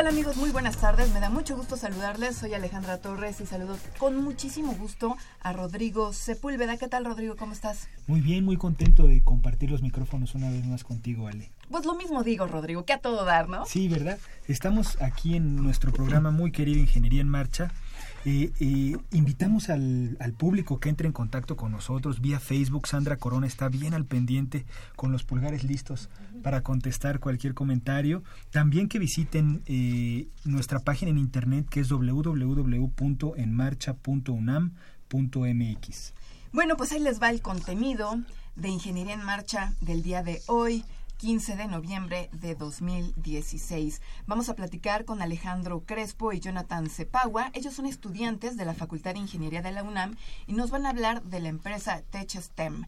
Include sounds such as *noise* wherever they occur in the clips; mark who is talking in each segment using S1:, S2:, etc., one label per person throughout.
S1: Tal amigos? Muy buenas tardes. Me da mucho gusto saludarles. Soy Alejandra Torres y saludo con muchísimo gusto a Rodrigo Sepúlveda. ¿Qué tal Rodrigo? ¿Cómo estás?
S2: Muy bien, muy contento de compartir los micrófonos una vez más contigo, Ale.
S1: Pues lo mismo digo, Rodrigo, que a todo dar, ¿no?
S2: Sí, ¿verdad? Estamos aquí en nuestro programa muy querido Ingeniería en Marcha invitamos al, al, público que entre en contacto con nosotros vía Facebook. Sandra Corona está bien al pendiente con los pulgares listos para contestar cualquier comentario. También que visiten eh, nuestra página en internet que es www.enmarcha.unam.mx.
S1: Bueno, pues ahí les va el contenido de Ingeniería en Marcha del día de hoy. 15 de noviembre de 2016. Vamos a platicar con Alejandro Crespo y Jonathan Cepagua. Ellos son estudiantes de la Facultad de Ingeniería de la UNAM y nos van a hablar de la empresa TechSTEM.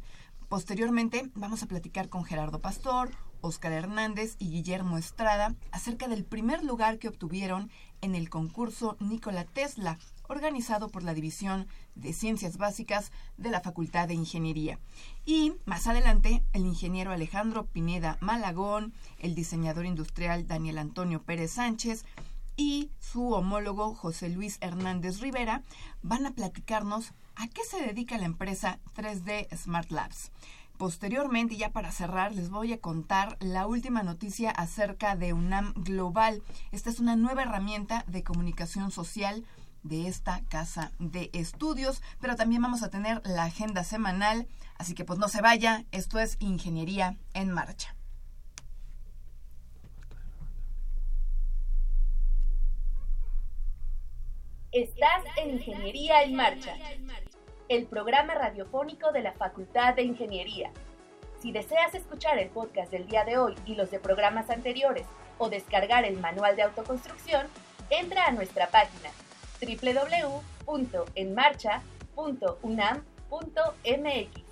S1: Posteriormente vamos a platicar con Gerardo Pastor, Oscar Hernández y Guillermo Estrada acerca del primer lugar que obtuvieron en el concurso Nikola Tesla, organizado por la División de Ciencias Básicas de la Facultad de Ingeniería. Y más adelante, el ingeniero Alejandro Pineda Malagón, el diseñador industrial Daniel Antonio Pérez Sánchez y su homólogo José Luis Hernández Rivera van a platicarnos a qué se dedica la empresa 3D Smart Labs. Posteriormente, ya para cerrar, les voy a contar la última noticia acerca de UNAM Global. Esta es una nueva herramienta de comunicación social de esta casa de estudios, pero también vamos a tener la agenda semanal, así que pues no se vaya, esto es Ingeniería en Marcha.
S3: Estás en Ingeniería en Marcha, el programa radiofónico de la Facultad de Ingeniería. Si deseas escuchar el podcast del día de hoy y los de programas anteriores o descargar el manual de autoconstrucción, entra a nuestra página www.enmarcha.unam.mx.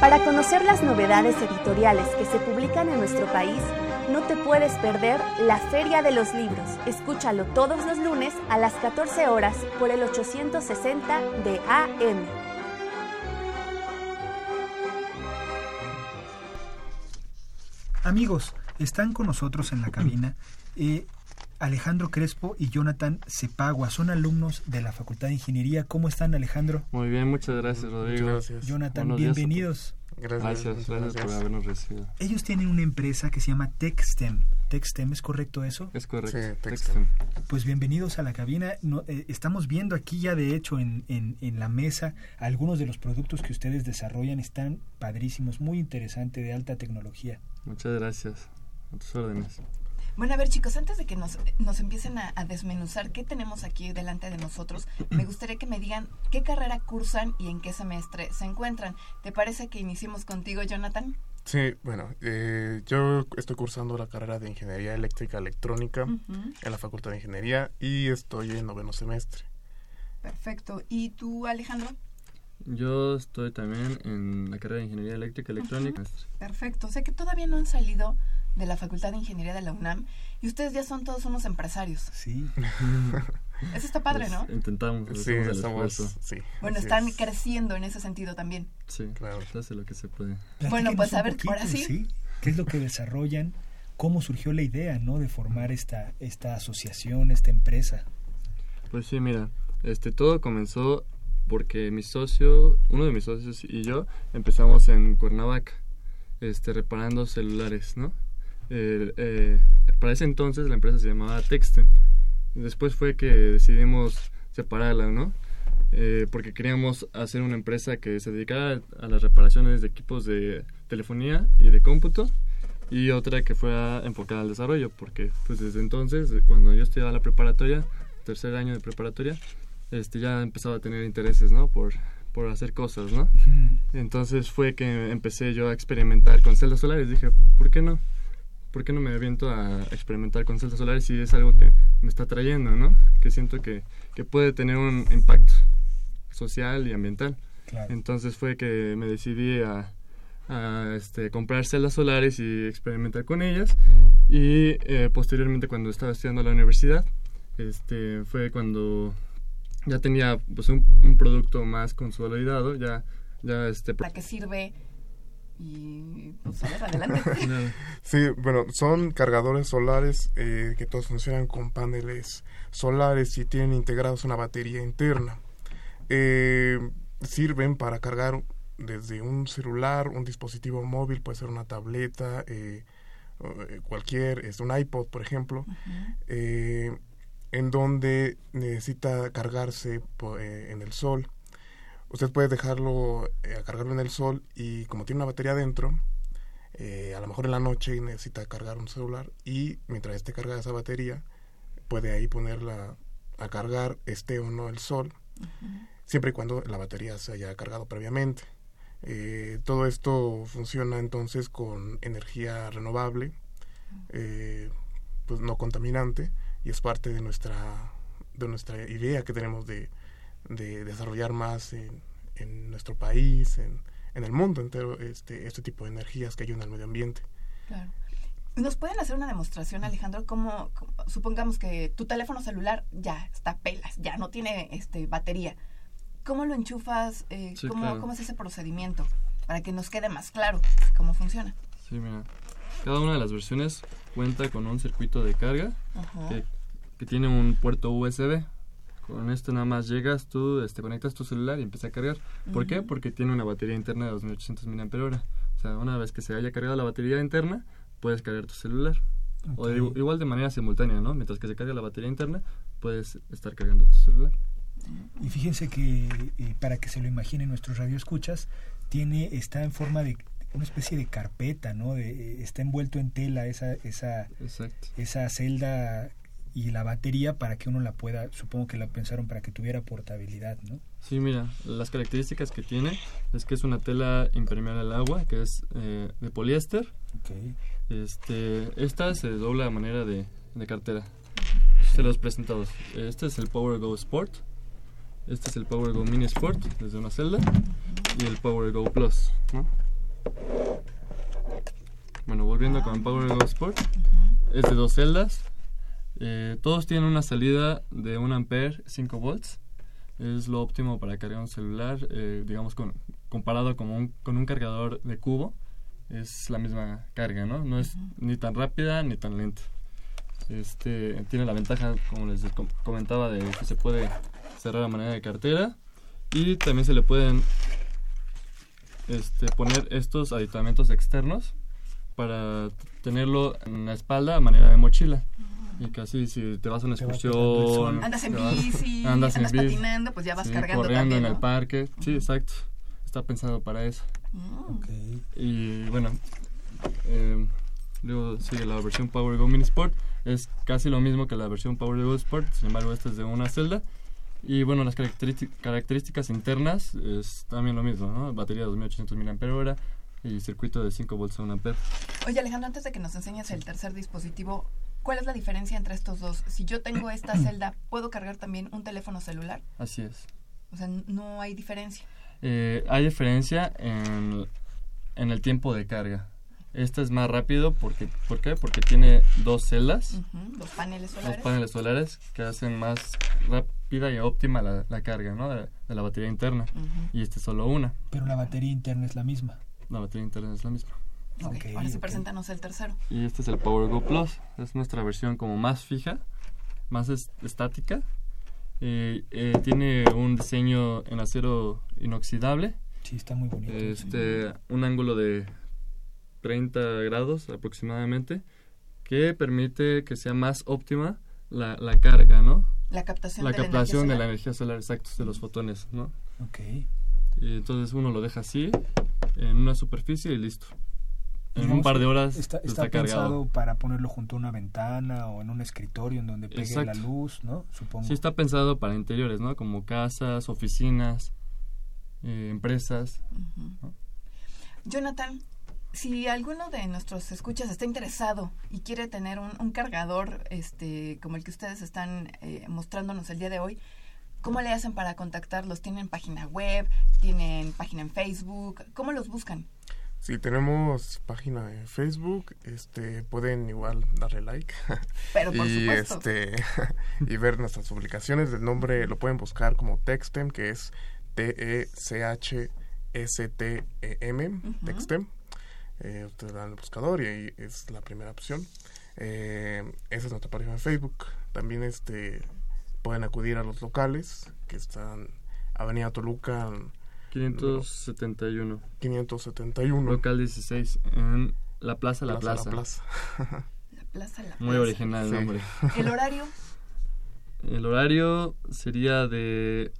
S3: Para conocer las novedades editoriales que se publican en nuestro país, no te puedes perder la Feria de los Libros. Escúchalo todos los lunes a las 14 horas por el 860 de AM.
S2: Amigos, están con nosotros en la cabina eh, Alejandro Crespo y Jonathan Cepagua. Son alumnos de la Facultad de Ingeniería. ¿Cómo están, Alejandro?
S4: Muy bien, muchas gracias, Rodrigo.
S2: gracias. Jonathan, bienvenidos.
S4: Gracias, gracias, gracias, por habernos recibido.
S2: Ellos tienen una empresa que se llama TechSTEM. ¿TechSTEM es correcto eso?
S4: Es correcto. Sí,
S2: TechSTEM. Pues bienvenidos a la cabina. No, eh, estamos viendo aquí ya, de hecho, en, en, en la mesa, algunos de los productos que ustedes desarrollan están padrísimos, muy interesante, de alta tecnología.
S4: Muchas gracias. A tus órdenes.
S1: Bueno, a ver chicos, antes de que nos, nos empiecen a, a, desmenuzar qué tenemos aquí delante de nosotros, *clears throat* me gustaría que me digan qué carrera cursan y en qué semestre se encuentran. ¿Te parece que iniciemos contigo, Jonathan?
S5: Sí, bueno, eh, yo estoy cursando la carrera de Ingeniería Eléctrica Electrónica uh -huh. en la Facultad de Ingeniería y estoy en noveno semestre.
S1: Perfecto. ¿Y tú, Alejandro?
S4: Yo estoy también en la carrera de Ingeniería Eléctrica Electrónica.
S1: Uh -huh. Perfecto. O sea que todavía no han salido de la Facultad de Ingeniería de la UNAM y ustedes ya son todos unos empresarios.
S2: Sí. *laughs*
S1: Eso está padre,
S4: pues,
S1: ¿no?
S4: Intentamos.
S5: Sí, estamos, sí.
S1: Bueno, están es. creciendo en ese sentido también.
S4: Sí, claro. Se hace lo que se puede.
S1: Bueno, pues a ver,
S2: poquito,
S1: ahora sí.
S2: sí. ¿Qué es lo que desarrollan? ¿Cómo surgió la idea, no, de formar esta esta asociación, esta empresa?
S4: Pues sí, mira, este todo comenzó porque mi socio, uno de mis socios y yo empezamos en Cuernavaca, este reparando celulares, ¿no? Eh, eh, para ese entonces la empresa se llamaba Textem. Después fue que decidimos separarla, ¿no? eh, porque queríamos hacer una empresa que se dedicara a las reparaciones de equipos de telefonía y de cómputo y otra que fuera enfocada al desarrollo, porque pues desde entonces, cuando yo estudiaba la preparatoria, tercer año de preparatoria, este ya empezaba a tener intereses, ¿no? Por, por hacer cosas, ¿no? Entonces fue que empecé yo a experimentar con celdas solares. Dije, ¿por qué no? ¿Por qué no me aviento a experimentar con celdas solares si es algo que me está trayendo, ¿no? Que siento que, que puede tener un impacto social y ambiental. Entonces fue que me decidí a, a este, comprar celdas solares y experimentar con ellas. Y eh, posteriormente cuando estaba estudiando en la universidad, este, fue cuando ya tenía pues un, producto más consolidado, ya, ya este...
S1: ¿Para qué sirve? Y pues adelante. *laughs*
S5: sí, bueno, son cargadores solares eh, que todos funcionan con paneles solares y tienen integrados una batería interna. Eh, sirven para cargar desde un celular, un dispositivo móvil, puede ser una tableta, eh, cualquier, es un iPod, por ejemplo, en donde necesita cargarse eh, en el sol. Usted puede dejarlo, eh, cargarlo en el sol y como tiene una batería dentro, eh, a lo mejor en la noche necesita cargar un celular y mientras esté cargada esa batería, puede ahí ponerla a cargar, esté o no el sol, siempre y cuando la batería se haya cargado previamente. todo esto funciona entonces con energía renovable, pues no contaminante, y es parte de nuestra, de nuestra idea que tenemos de, de desarrollar más en, en nuestro país, en, en, el mundo entero, este, este tipo de energías que ayudan al medio ambiente.
S1: Claro. ¿Nos pueden hacer una demostración, Alejandro? Como, supongamos que tu teléfono celular ya está pelas, ya no tiene este batería. ¿Cómo lo enchufas? Eh, ¿cómo, ¿Cómo es ese procedimiento? Para que nos quede más claro cómo funciona.
S4: Sí, mira. Cada una de las versiones cuenta con un circuito de carga que, tiene un puerto USB. Con esto nada más llegas, tú este, conectas tu celular y empieza a cargar. ¿Por qué? Porque tiene una batería interna de 2800 mAh. O sea, una vez que se haya cargado la batería interna, puedes cargar tu celular. O igual de manera simultánea, ¿no? Mientras que se carga la batería interna, puedes estar cargando tu celular.
S2: Y fíjense que eh, para que se lo imaginen nuestros radioescuchas, tiene está en forma de una especie de carpeta, ¿no? De, está envuelto en tela esa, esa, esa celda y la batería para que uno la pueda, supongo que la pensaron para que tuviera portabilidad, ¿no?
S4: Sí, mira, las características que tiene es que es una tela impermeable al agua, que es eh, de poliéster. Este, esta se dobla a manera de, de cartera. Se los presentados. Este es el Power Go Sport. Este es el Power Go Mini Sport desde una celda y el Power Go Plus, ¿no? Bueno, volviendo con Power Go Sport, es de dos celdas. Eh, todos tienen una salida de 1 ampere, 5 volts. Es lo óptimo para cargar un celular, eh, digamos, con, comparado con un, con un cargador de cubo. Es la misma carga, ¿no? No es ni tan rápida ni tan lenta. Este, tiene la ventaja, como les comentaba, de que se puede cerrar a manera de cartera y también se le pueden este, poner estos aditamentos externos para tenerlo en la espalda a manera de mochila. Y casi si te vas a una excursión,
S1: andas en *laughs* bici, *laughs* andas, patinando, pues ya vas cargando
S4: corriendo en el parque. Sí, exacto. Está pensado para eso.
S1: Mm.
S4: Y bueno, eh, luego sigue la versión Power Go Mini Sport. Es casi lo mismo que la versión Power Go Sport, sin embargo esta es de una celda. Y bueno, las características internas es también lo mismo, ¿no? Batería de 2800 mAh, y circuito de 5 volts a 1 ampere.
S1: Oye Alejandro, antes de que nos enseñes el tercer dispositivo, ¿cuál es la diferencia entre estos dos? Si yo tengo esta *clears throat* celda, ¿puedo cargar también un teléfono celular?
S4: Así es.
S1: O sea, no hay diferencia.
S4: Eh, hay diferencia en, en el tiempo de carga. Este es más rápido porque, ¿por qué? Porque tiene dos celdas.
S1: Los paneles solares.
S4: Los paneles solares que hacen más rápida y óptima la, la carga, ¿no? De, la batería interna. Y este es solo una.
S2: Pero la batería interna es la misma
S4: la batería interna es la misma.
S1: Okay, ahora sí preséntanos el tercero.
S4: Y este es el Power Go Plus. Es nuestra versión como más fija, más estática. Eh, eh, tiene un diseño en acero inoxidable.
S2: Sí, está muy bonito.
S4: Este, Un ángulo de 30 grados aproximadamente que permite que sea más óptima la, la carga, ¿no?
S1: La captación,
S4: la
S1: de,
S4: captación
S1: la
S4: de la energía solar, exacto, de los fotones, ¿no?
S2: Ok.
S4: Y entonces uno lo deja así, en una superficie y listo. En un par de horas
S2: está,
S4: está,
S2: está
S4: cargado.
S2: pensado para ponerlo junto a una ventana o en un escritorio en donde pegue la luz, ¿no? Supongo.
S4: Sí, está pensado para interiores, ¿no? Como casas, oficinas, eh, empresas.
S1: Jonathan, si alguno de nuestros escuchas está interesado y quiere tener un, un cargador este, como el que ustedes están eh, mostrándonos el día de hoy, ¿cómo le hacen para contactarlos? ¿Tienen página web? ¿Tienen página en Facebook? ¿Cómo los buscan?
S5: Sí, tenemos página en Facebook, este, pueden igual darle like *laughs*
S1: Pero por
S5: y
S1: supuesto.
S5: este *laughs* y ver nuestras publicaciones. El nombre lo pueden buscar como Textem, que es T E C H S T E M. Textem. Eh, ustedes dan el buscador y ahí es la primera opción. Eh, esa es nuestra página de Facebook. También este pueden acudir a los locales que están Avenida Toluca
S4: 571.
S5: 571.
S4: Local 16 en la Plaza La Plaza.
S5: La Plaza. *laughs*
S1: La Plaza La
S4: Muy
S1: Plaza.
S4: original el
S5: Sí.
S4: nombre. *laughs*
S1: ¿El horario?
S4: El horario sería de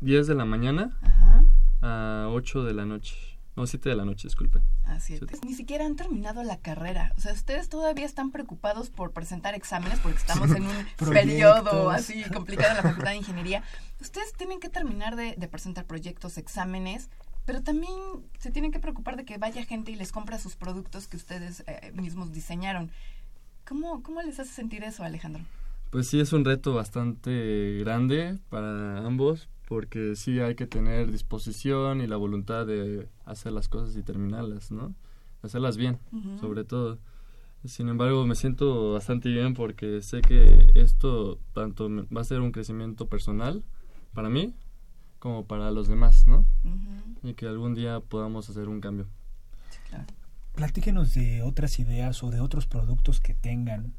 S4: 10 de la mañana
S1: Ajá.
S4: a 8 de la noche. No, 7 de la noche, disculpen.
S1: Así es.
S4: Sí.
S1: Ni siquiera han terminado la carrera. O sea, ustedes todavía están preocupados por presentar exámenes porque estamos en un *laughs* periodo así complicado en la Facultad de Ingeniería. Ustedes tienen que terminar de, de presentar proyectos, exámenes, pero también se tienen que preocupar de que vaya gente y les compra sus productos que ustedes eh, mismos diseñaron. ¿Cómo, ¿Cómo les hace sentir eso, Alejandro?
S4: Pues sí, es un reto bastante grande para ambos, porque sí hay que tener disposición y la voluntad de hacer las cosas y terminarlas, ¿no? Hacerlas bien, sobre todo. Sin embargo, me siento bastante bien porque sé que esto tanto me- va a ser un crecimiento personal para mí como para los demás, ¿no? Y que algún día podamos hacer un cambio.
S1: Sí, claro.
S2: Platíquenos de otras ideas o de otros productos que tengan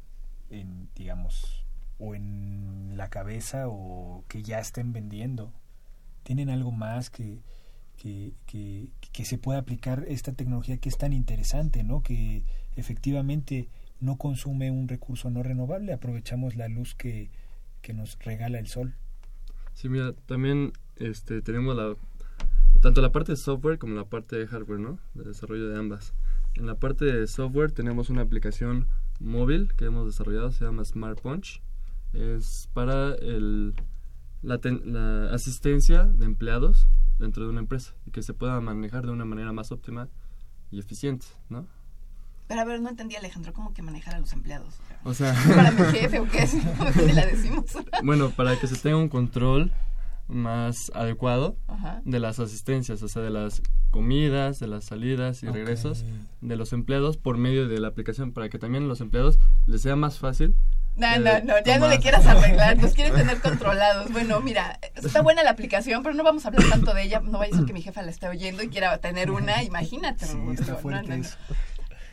S2: en, digamos, o en la cabeza o que ya estén vendiendo. ¿Tienen algo más que, que, que, que se pueda aplicar esta tecnología que es tan interesante, ¿no? Que efectivamente no consume un recurso no renovable, aprovechamos la luz que, que nos regala el sol.
S4: Sí, mira, también este, tenemos la, tanto la parte de software como la parte de hardware, ¿no? De desarrollo de ambas. En la parte de software tenemos una aplicación móvil que hemos desarrollado, se llama Smart Punch. Es para el, la, ten- la asistencia de empleados dentro de una empresa y que se pueda manejar de una manera más óptima y eficiente, ¿no?
S1: Pero a ver, no entendí, Alejandro, ¿cómo que manejar a los empleados?
S4: O sea, *laughs*
S1: ¿Para mi jefe o qué? *laughs* Si ni la decimos. *laughs*
S4: bueno, para que se tenga un control más adecuado
S1: Ajá.
S4: de las asistencias, o sea, de las comidas, de las salidas y regresos de los empleados por medio de la aplicación para que también a los empleados les sea más fácil.
S1: No,
S4: eh,
S1: no, no, ya no le quieras arreglar, nos quieren *laughs* tener controlados. Bueno, mira, está buena la aplicación, pero no vamos a hablar tanto de ella. No vaya a ser que mi jefa la esté oyendo y quiera tener una, imagínate.
S2: Sí,
S1: Rodrigo.
S2: está
S1: No,
S2: fuerte
S1: no, no.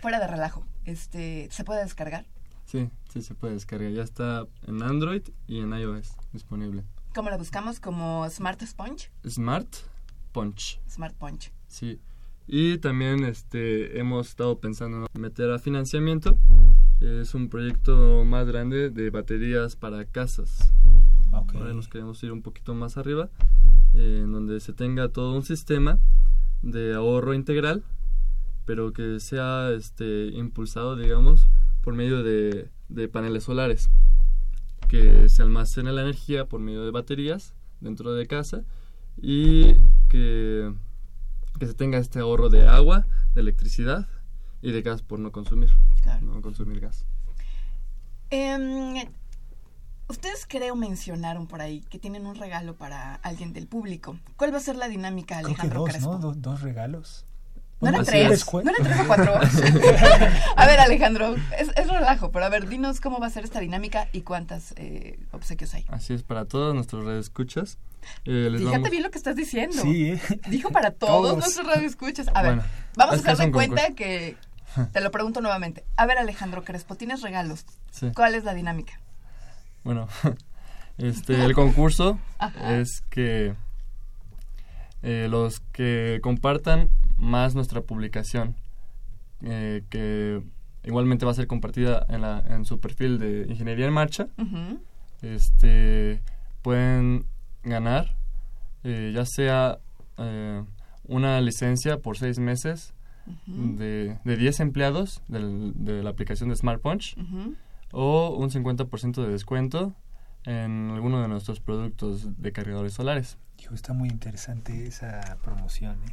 S1: Fuera de relajo, este, ¿se puede descargar?
S4: Sí, sí se puede descargar. Ya está en Android y en iOS disponible.
S1: ¿Cómo la buscamos? Como Smart Sponge,
S4: Smart Punch.
S1: Smart Punch.
S4: Sí. Y también este hemos estado pensando en meter a financiamiento. Es un proyecto más grande de baterías para casas.
S2: Ok.
S4: Ahora nos queremos ir un poquito más arriba, eh, en donde se tenga todo un sistema de ahorro integral, pero que sea este, impulsado, digamos, por medio de, de paneles solares, que se almacene la energía por medio de baterías dentro de casa y que, que se tenga este ahorro de agua, de electricidad y de gas por no consumir,
S1: Claro.
S4: no consumir gas.
S1: Em, ustedes creo mencionaron por ahí que tienen un regalo para alguien del público. ¿Cuál va a ser la dinámica,
S2: Creo que
S1: Alejandro
S2: dos,
S1: Crespo?
S2: ¿no? Do- dos regalos.
S1: ¿No eran tres?
S4: es.
S1: ¿No eran tres o cuatro? *laughs* *laughs* a ver, Alejandro, es, es relajo, pero a ver, dinos cómo va a ser esta dinámica y cuántas eh, obsequios hay.
S4: Así es, para todos nuestros radioescuchas. Eh, les
S1: Fíjate
S4: vamos-
S1: bien lo que estás diciendo.
S2: Sí, ¿eh?
S1: Dijo para todos,
S2: Todos.
S1: nuestros radioescuchas. A ver,
S4: Bueno,
S1: vamos a hacer de cuenta que te lo pregunto nuevamente. A ver, Alejandro Crespo, tienes regalos.
S4: Sí.
S1: ¿Cuál es la dinámica?
S4: Bueno, *laughs* este, el concurso
S1: Ajá.
S4: es que eh, los que compartan más nuestra publicación, eh, que igualmente va a ser compartida en, la, en su perfil de Ingeniería en Marcha, este, pueden ganar eh, ya sea una licencia por seis meses de, de 10 empleados del- de la aplicación de Smart Punch
S1: Ujú.
S4: o un 50% de descuento en alguno de nuestros productos de cargadores solares.
S2: Hijo, está muy interesante esa promoción. ¿eh?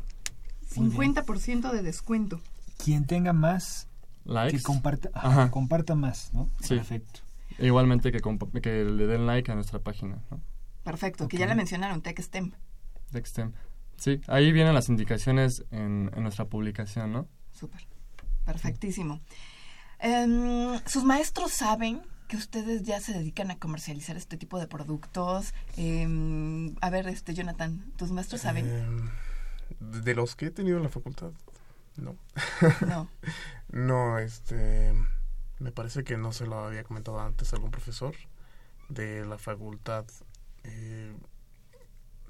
S2: Muy bien.
S1: 50% de descuento.
S4: Quien
S2: tenga más,
S4: Likes.
S2: que comparta, ajá,
S4: Ajá.
S2: comparta más, ¿no?
S4: Sí.
S2: Perfecto.
S4: Igualmente que, que le den like a nuestra página, ¿no?
S1: Perfecto, que
S2: Ok.
S1: ya la mencionaron, TechSTEM.
S4: Dextem. Sí, ahí vienen las indicaciones en, en nuestra publicación, ¿no?
S1: Súper. Perfectísimo. Em, ¿Sus maestros saben que ustedes ya se dedican a comercializar este tipo de productos? Em, a ver, este Jonathan, ¿tus maestros saben?
S5: Eh, de de los que he tenido en la facultad, no.
S1: No. *laughs*
S5: No, este. Me parece que no se lo había comentado antes algún profesor de la facultad. Eh,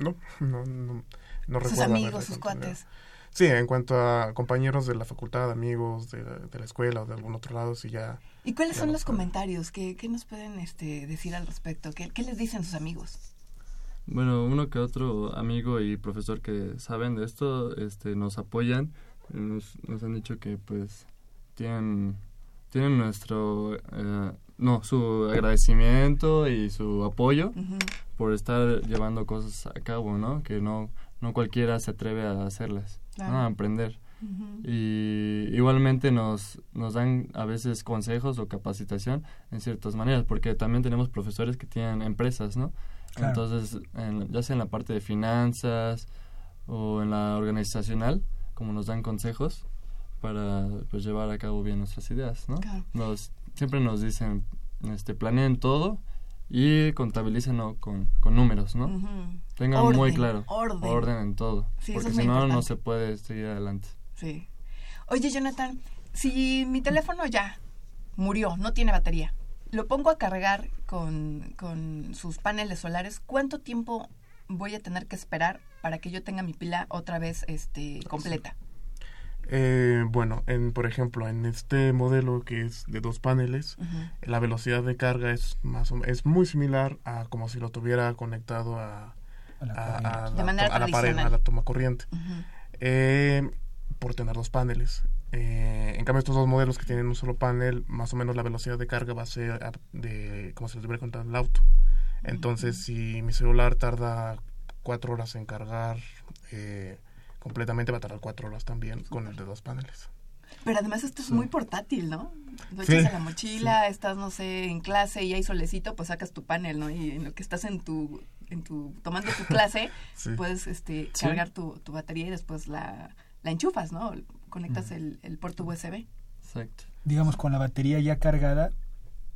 S5: no, no, no, no
S1: Sus
S5: recuerdo
S1: amigos, sus cuates.
S5: Sí, en cuanto a compañeros de la facultad, amigos de, de la escuela o de algún otro lado, sí ya.
S1: ¿Y cuáles
S5: Ya
S1: son
S5: lo
S1: los comentarios? ¿Qué, qué nos pueden este, decir al respecto? ¿Qué, ¿Qué les dicen sus amigos?
S4: Bueno, uno que otro amigo y profesor que saben de esto, este, nos apoyan, nos, nos han dicho que pues tienen, tienen nuestro, eh, no, su agradecimiento y su apoyo. Por estar llevando cosas a cabo, ¿no? Que no, no cualquiera se atreve a hacerlas,
S1: Claro.
S4: ¿no? A aprender. Y igualmente nos, nos dan a veces consejos o capacitación en ciertas maneras, porque también tenemos profesores que tienen empresas, ¿no?
S2: Claro.
S4: Entonces, en- ya sea en la parte de finanzas o en la organizacional, como nos dan consejos para pues, llevar a cabo bien nuestras ideas, ¿no?
S1: Claro.
S4: Nos, siempre nos dicen, este, planeen todo y contabilicen con, con números, ¿no?
S1: Ujú.
S4: Tengan muy claro
S1: orden.
S4: en todo,
S1: Sí,
S4: porque si no, no se puede seguir adelante.
S1: Sí. Oye, Jonathan, si mi teléfono ya murió, no tiene batería, lo pongo a cargar con, con sus paneles solares, ¿cuánto tiempo voy a tener que esperar para que yo tenga mi pila otra vez este, completa?
S5: Eh, bueno, en, por ejemplo, en este modelo que es de dos paneles, la velocidad de carga es más o- es muy similar a como si lo tuviera conectado a,
S2: A la
S5: a- a
S2: corriente.
S1: De
S5: la,
S1: manera
S5: to- a la pared, a la toma corriente. Eh, por tener dos paneles. Eh, en cambio, estos dos modelos que tienen un solo panel, más o menos la velocidad de carga va a ser a- de como si lo tuviera conectado el auto. Entonces, si mi celular tarda cuatro horas en cargar eh, completamente, va a tardar cuatro horas también con el de dos paneles.
S1: Pero además esto es muy portátil, ¿no? Lo
S5: Sí,
S1: echas en la mochila, estás, no sé, en clase y hay solecito, pues sacas tu panel, ¿no? Y en lo que estás en tu, en tu tomando tu clase, *laughs*
S5: Sí.
S1: puedes este,
S4: Sí.
S1: cargar tu, tu batería y después la, la enchufas, ¿no? Conectas el, el puerto USB.
S4: Exacto.
S2: Digamos, con la batería ya cargada,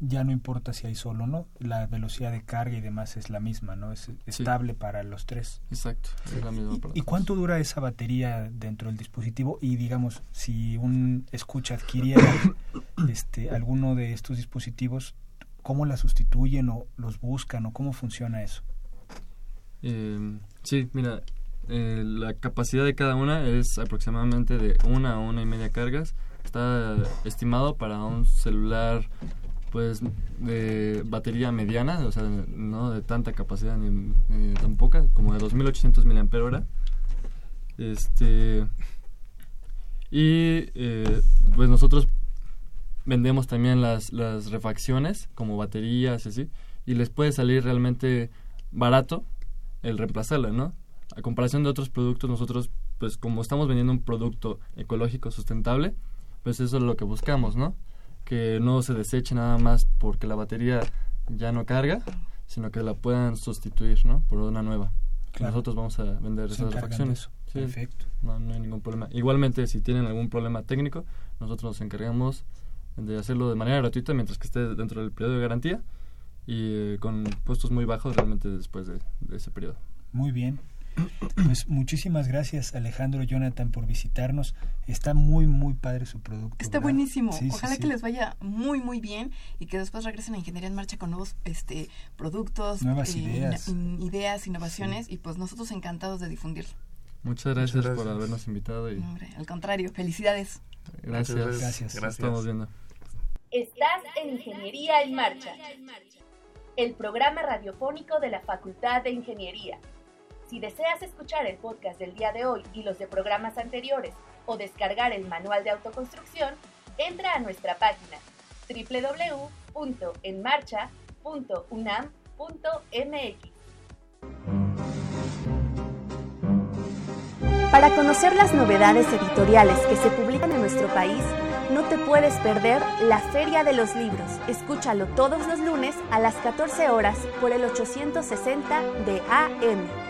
S2: ya no importa si hay sol o no, la velocidad de carga y demás es la misma, ¿no? Es estable para los tres.
S4: Exacto, es la misma
S2: ¿Y
S4: todos.
S2: cuánto dura esa batería dentro del dispositivo? Y digamos, si un escucha adquiriera *coughs* este, alguno de estos dispositivos, ¿cómo la sustituyen o los buscan o cómo funciona eso?
S4: Eh, sí, mira, eh, la capacidad de cada una es aproximadamente de una a una y media cargas. Está estimado para un celular pues de batería mediana, o sea, no de tanta capacidad ni, ni tan poca, como de 2800 mAh. Este y eh, pues nosotros vendemos también las, las refacciones como baterías y así y les puede salir realmente barato el reemplazarla, ¿no? A comparación de otros productos, nosotros, pues como estamos vendiendo un producto ecológico sustentable, pues eso es lo que buscamos, ¿no? Que no se deseche nada más porque la batería ya no carga, sino que la puedan sustituir, ¿no? Por una nueva.
S2: Claro.
S4: Nosotros vamos a vender
S2: Se
S4: esas refacciones. Sí,
S2: Perfecto.
S4: no, no hay ningún problema. Igualmente, si tienen algún problema técnico, nosotros nos encargamos de hacerlo de manera gratuita mientras que esté dentro del periodo de garantía y eh, con puestos muy bajos realmente después de, de ese periodo.
S2: Muy bien. *clears throat* Pues muchísimas gracias Alejandro Jonathan por visitarnos. Está muy muy padre su producto.
S1: Está
S2: ¿verdad?
S1: buenísimo.
S2: Sí,
S1: Ojalá
S2: sí.
S1: que les vaya muy, muy bien y que después regresen a Ingeniería en Marcha con nuevos este, productos,
S2: Nuevas
S1: eh,
S2: ideas.
S1: in- ideas, innovaciones y pues nosotros encantados de difundirlo.
S4: Muchas gracias, por
S5: gracias.
S4: habernos invitado y
S1: No, hombre, al contrario, felicidades.
S4: gracias.
S2: Gracias.
S4: Nos estamos viendo.
S3: Estás en Ingeniería en Marcha. el programa radiofónico de la Facultad de Ingeniería. Si deseas escuchar el podcast del día de hoy y los de programas anteriores o descargar el manual de autoconstrucción, entra a nuestra página www.enmarcha.unam.mx. Para conocer las novedades editoriales que se publican en nuestro país, no te puedes perder la Feria de los Libros. Escúchalo todos los lunes a las 14 horas por el 860 de AM.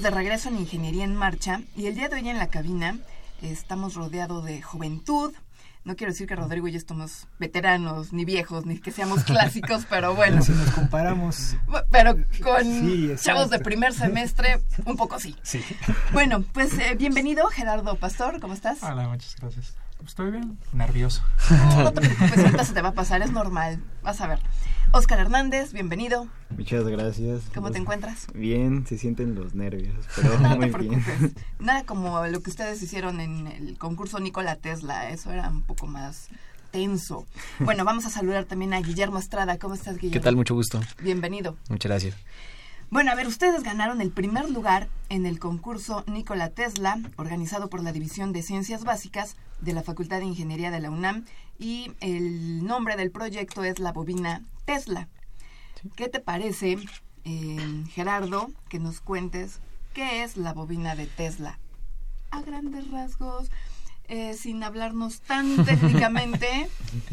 S1: Estamos de regreso en Ingeniería en Marcha y el día de hoy en la cabina estamos rodeados de juventud. No quiero decir que Rodrigo y yo estamos veteranos, ni viejos, ni que seamos clásicos, pero bueno.
S2: Si nos comparamos.
S1: Pero con chavos de primer semestre, un poco sí.
S2: Sí.
S1: Bueno, pues eh, bienvenido, Gerardo Pastor, ¿cómo estás?
S6: Hola, muchas gracias. Estoy bien, nervioso.
S1: No te preocupes, ahorita se te va a pasar, es normal. Vas a ver. Oscar Hernández, bienvenido.
S7: Muchas gracias.
S1: ¿Cómo te encuentras?
S7: Bien, se sienten los nervios, *laughs* pero
S1: no
S7: muy
S1: te
S7: bien. *laughs*
S1: Nada como lo que ustedes hicieron en el concurso Nikola Tesla, eso era un poco más tenso. Bueno, vamos a saludar también a Guillermo Estrada. ¿Cómo estás, Guillermo?
S8: ¿Qué tal? Mucho gusto.
S1: Bienvenido.
S8: Muchas gracias.
S1: Bueno, a ver, ustedes ganaron el primer lugar en el concurso Nikola Tesla, organizado por la División de Ciencias Básicas de la Facultad de Ingeniería de la UNAM, y el nombre del proyecto es la bobina Tesla. ¿Qué te parece, eh, Gerardo, que nos cuentes qué es la bobina de Tesla? A grandes rasgos, eh, sin hablarnos tan *laughs* técnicamente,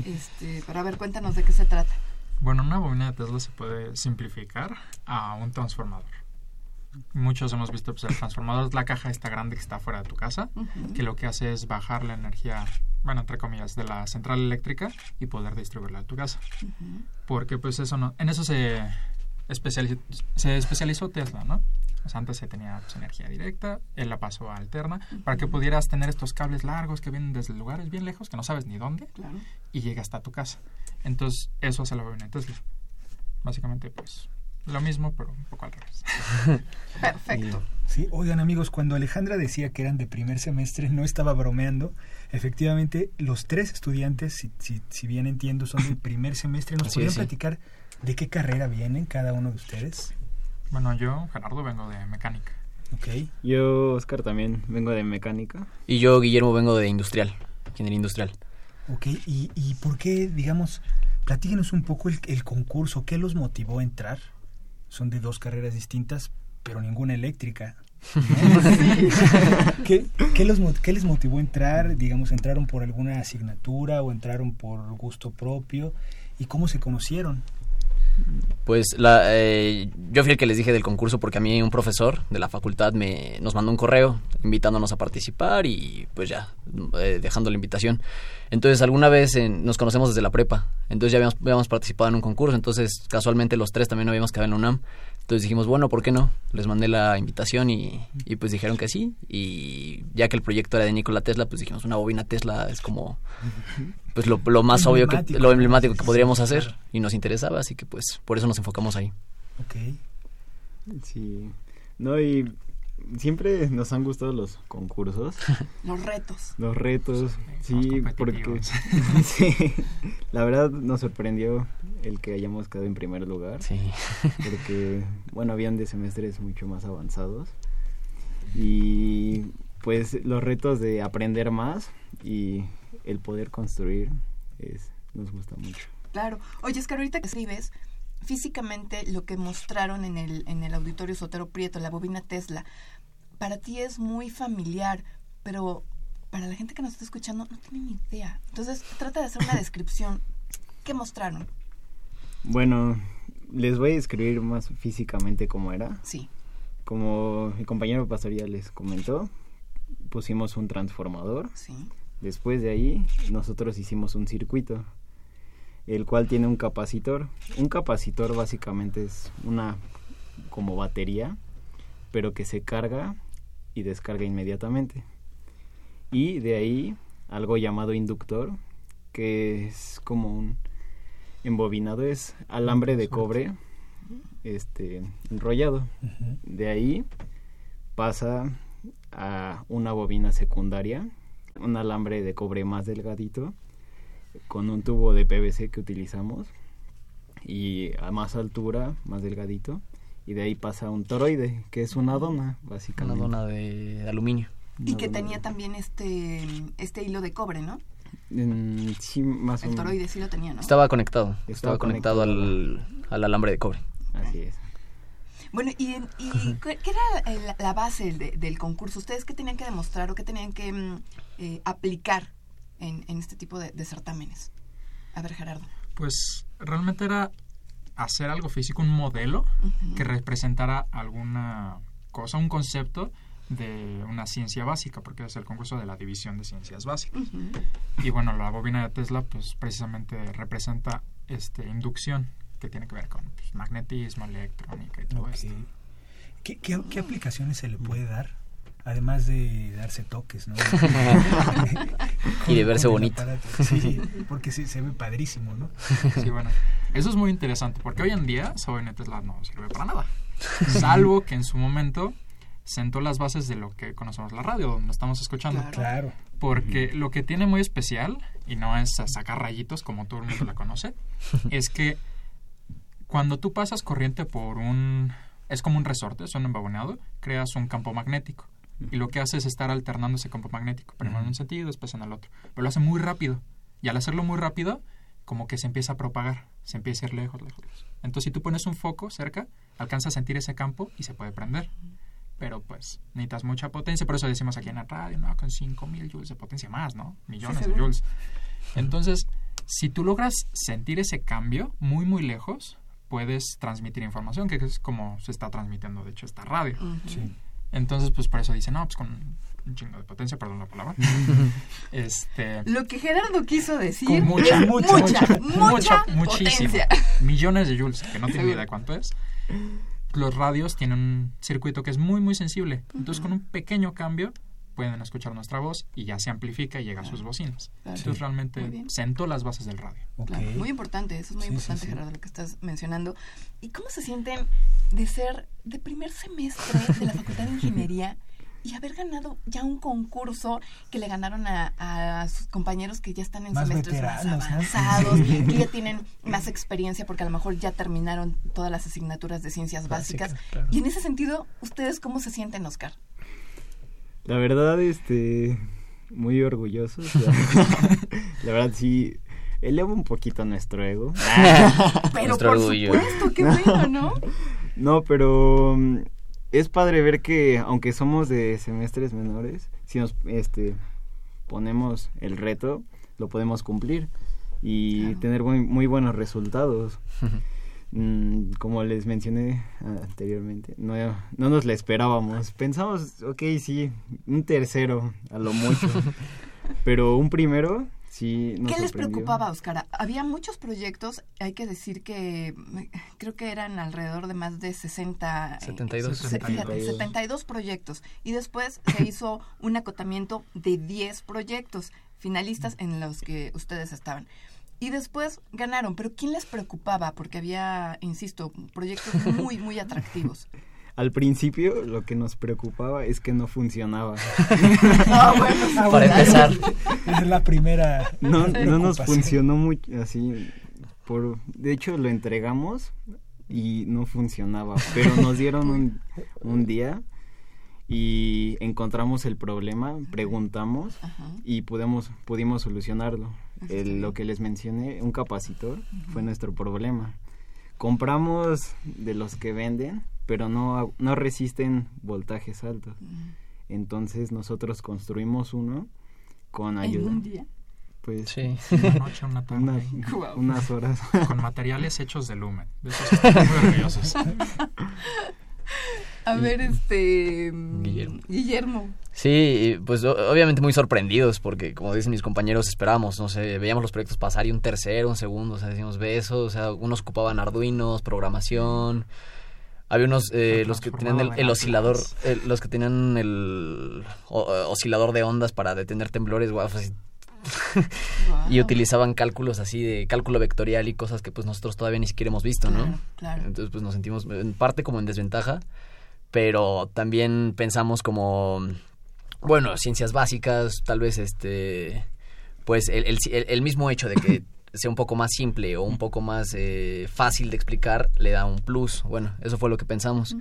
S1: este, pero a ver, cuéntanos de qué se trata.
S6: Bueno, una bobina de Tesla se puede simplificar a un transformador. Muchos hemos visto pues, el transformador es la caja esta grande que está fuera de tu casa, que lo que hace es bajar la energía, bueno, entre comillas, de la central eléctrica y poder distribuirla a tu casa. Porque pues eso no, en eso se especializó, se especializó Tesla, ¿no? O sea, antes se tenía pues, energía directa, él la pasó a alterna, para que pudieras tener estos cables largos que vienen desde lugares bien lejos, que no sabes ni dónde,
S1: Claro.
S6: y llega hasta tu casa. Entonces, eso hace la bobina Tesla. Básicamente, pues, lo mismo, pero un poco al revés. *laughs*
S1: Perfecto.
S2: Sí, oigan amigos, cuando Alejandra decía que eran de primer semestre, no estaba bromeando. Efectivamente, los tres estudiantes, si, si, si bien entiendo, son del primer semestre. ¿Nos podrían
S8: sí.
S2: platicar de qué carrera vienen cada uno de ustedes?
S6: Bueno, yo, Gerardo, vengo de mecánica.
S2: Ok.
S7: Yo, Oscar, también vengo de mecánica.
S8: Y yo, Guillermo, vengo de industrial, ingeniería industrial.
S2: Ok, ¿y, y por qué, digamos, platíquenos un poco el, el concurso? ¿Qué los motivó a entrar? Son de dos carreras distintas, pero ninguna eléctrica. *laughs* ¿Qué, qué los, mo- qué les motivó a entrar? Digamos, ¿entraron por alguna asignatura o entraron por gusto propio? ¿Y cómo se conocieron?
S8: Pues la, eh, yo fui el que les dije del concurso porque a mí un profesor de la facultad me, nos mandó un correo invitándonos a participar y pues ya, eh, dejando la invitación. Entonces alguna vez en- nos conocemos desde la prepa, entonces ya habíamos, habíamos participado en un concurso, entonces casualmente los tres también habíamos quedado en la UNAM. Entonces dijimos, bueno, ¿por qué no? Les mandé la invitación y, y pues dijeron que sí. Y ya que el proyecto era de Nikola Tesla, pues dijimos, una bobina Tesla es como pues lo, lo más obvio que lo emblemático que podríamos hacer y nos interesaba, así que pues por eso nos enfocamos ahí.
S2: Ok.
S7: Sí. No, y siempre nos han gustado los concursos, *laughs*
S1: Los retos.
S7: los retos, sí, porque *laughs* sí, *laughs* la verdad nos sorprendió el que hayamos quedado en primer lugar,
S8: Sí.
S7: porque bueno, habían de semestres mucho más avanzados y pues los retos de aprender más y el poder construir es, nos gusta mucho.
S1: Claro. Oye, Oscar, ahorita que escribes, físicamente lo que mostraron en el, en el auditorio Sotero Prieto, la bobina Tesla, para ti es muy familiar, pero para la gente que nos está escuchando no tiene ni idea. Entonces, trata de hacer una *laughs* descripción. ¿Qué mostraron?
S7: Bueno, les voy a describir más físicamente cómo era.
S1: Sí.
S7: Como mi compañero Pastor ya les comentó, pusimos un transformador.
S1: Sí.
S7: Después de ahí, nosotros hicimos un circuito, el cual tiene un capacitor. Un capacitor básicamente es una como batería, pero que se carga y descarga inmediatamente. Y de ahí algo llamado inductor, que es como un embobinado, es alambre de cobre este enrollado. De ahí pasa a una bobina secundaria, un alambre de cobre más delgadito, con un tubo de PVC que utilizamos y a más altura, más delgadito, y de ahí pasa un toroide, que es una dona,
S8: Una
S7: básicamente.
S8: dona de aluminio.
S1: Y
S7: Una
S1: que tenía
S7: de-
S1: también este, este hilo de cobre, ¿no?
S7: Sí, más o
S1: El
S7: menos.
S1: toroide sí lo tenía, ¿no?
S8: Estaba conectado. Estaba,
S7: Estaba
S8: conectado,
S7: conectado.
S8: al, al alambre de cobre.
S7: Así es.
S1: Bueno, ¿y, y qué era la, la base de- del concurso? ¿Ustedes qué tenían que demostrar o qué tenían que mm, eh, aplicar en, en este tipo de, de certámenes? A ver, Gerardo.
S6: Pues realmente era hacer algo físico, un modelo que representara alguna cosa, un concepto de una ciencia básica, porque es el concurso de la división de ciencias básicas. Y bueno, la bobina de Tesla pues precisamente representa este inducción, que tiene que ver con pues, magnetismo, electrónica y todo
S2: Ok.
S6: esto.
S2: ¿Qué, qué, qué aplicaciones se le puede dar? Además de darse toques, ¿no? *laughs* *laughs*
S8: Y de verse bonito.
S2: Sí, porque sí, se ve padrísimo, ¿no?
S6: Sí, bueno, eso es muy interesante, porque hoy en día Tesla no sirve para nada, salvo que en su momento sentó las bases de lo que conocemos la radio, donde estamos escuchando.
S1: Claro.
S2: Claro.
S6: Porque lo que tiene muy especial, y no es sacar rayitos como todo el mundo la conoce, *laughs* es que cuando tú pasas corriente por un... Es como un resorte, es un embaboneado, creas un campo magnético. Y lo que hace es estar alternando ese campo magnético, primero en un sentido, después en el otro. Pero lo hace muy rápido. Y al hacerlo muy rápido, como que se empieza a propagar, se empieza a ir lejos, lejos. Entonces, si tú pones un foco cerca, alcanza a sentir ese campo y se puede prender. Pero pues necesitas mucha potencia, por eso decimos aquí en la radio, no, con 5000 joules de potencia más, ¿no? Millones de joules. Entonces, si tú logras sentir ese cambio muy, muy lejos, puedes transmitir información, que es como se está transmitiendo, de hecho, esta radio.
S2: Sí.
S6: Entonces, pues por eso dicen, no, pues con un chingo de potencia, perdón la palabra. *laughs* este.
S1: Lo que Gerardo quiso decir
S6: Con mucha,
S1: es
S6: mucha,
S1: mucha, mucha,
S6: muchísimo.
S1: potencia.
S6: Millones de joules, que no
S1: Seguro.
S6: idea de cuánto es. Los radios tienen un circuito que es muy, muy sensible. Entonces, con un pequeño cambio, pueden escuchar nuestra voz y ya se amplifica y llega a sus bocinas.
S1: Claro.
S6: Entonces, realmente sentó las bases del radio.
S2: Ok.
S1: Claro, muy importante, eso es muy
S2: Sí, sí,
S1: importante,
S2: sí.
S1: Gerardo, lo que estás mencionando. ¿Y cómo se sienten de ser de primer semestre de la Facultad de Ingeniería y haber ganado ya un concurso que le ganaron a, a sus compañeros que ya están en
S2: Más
S1: semestres más
S2: veteranos, ¿no?
S1: avanzados,
S2: Sí.
S1: que ya tienen más experiencia porque a lo mejor ya terminaron todas las asignaturas de ciencias básicas?
S2: Básicas, claro.
S1: Y en ese sentido, ¿ustedes cómo se sienten, Oscar?
S7: La verdad, este, muy orgullosos. *laughs* La verdad, sí, eleva un poquito nuestro ego. *laughs*
S1: Pero
S8: Nuestro
S1: por
S8: orgullo.
S1: supuesto, qué bueno, ¿no?
S7: No, pero mm, es padre ver que, aunque somos de semestres menores, si nos este, ponemos el reto, lo podemos cumplir y
S1: Claro.
S7: tener muy, muy buenos resultados. *laughs* Mm, como les mencioné anteriormente, no, no nos la esperábamos. Pensamos, ok, sí, un tercero a lo mucho, *laughs* pero un primero, sí. Nos
S1: ¿Qué les preocupaba, Oscar? Había muchos proyectos, hay que decir que mm, creo que eran alrededor de más de 60... eh,
S8: 72.
S1: se- fíjate,
S7: 72.
S1: 72 proyectos. Y después se *laughs* hizo un acotamiento de 10 proyectos finalistas en los que ustedes estaban. Y después ganaron, pero ¿quién les preocupaba? Porque había, insisto, proyectos muy, muy *laughs* atractivos.
S7: Al principio lo que nos preocupaba es que no funcionaba. *laughs*
S1: Ah, bueno,
S2: Ah,
S8: Para
S2: bueno,
S8: empezar.
S2: Es la primera.
S7: No, no nos funcionó muy así. Por, de hecho, lo entregamos y no funcionaba. Pero nos dieron un, un día y encontramos el problema, preguntamos
S1: Ajá.
S7: y pudimos, pudimos solucionarlo. El- lo que les mencioné, un capacitor, fue nuestro problema. Compramos de los que venden, pero no, no resisten voltajes altos. Entonces nosotros construimos uno con
S1: En
S7: ayuda.
S1: un día.
S7: Pues
S8: Sí. *laughs*
S6: Una noche, una tarde.
S7: una- unas horas.
S6: Con materiales hechos de lumen. De esos estamos muy orgullosos. *laughs*
S1: A ver, este...
S8: Guillermo.
S1: Guillermo.
S8: Sí, pues obviamente muy sorprendidos porque como dicen mis compañeros esperábamos, no sé, veíamos los proyectos pasar y un tercero, un segundo, o sea, decíamos besos, o sea, unos ocupaban arduinos, programación, había unos, eh, los que tenían el, oscilador, el- los que tenían el o- eh, oscilador de ondas para detener temblores, guau, pues, *laughs*
S1: Guau.
S8: y utilizaban cálculos así de cálculo vectorial y cosas que pues nosotros todavía ni siquiera hemos visto, ¿no?
S1: Claro, claro.
S8: Entonces, pues nos sentimos en parte como en desventaja, pero también pensamos como, bueno, ciencias básicas, tal vez este, pues el, el, el- mismo hecho de que *laughs* sea un poco más simple o un poco más eh, fácil de explicar le da un plus. Bueno, eso fue lo que pensamos.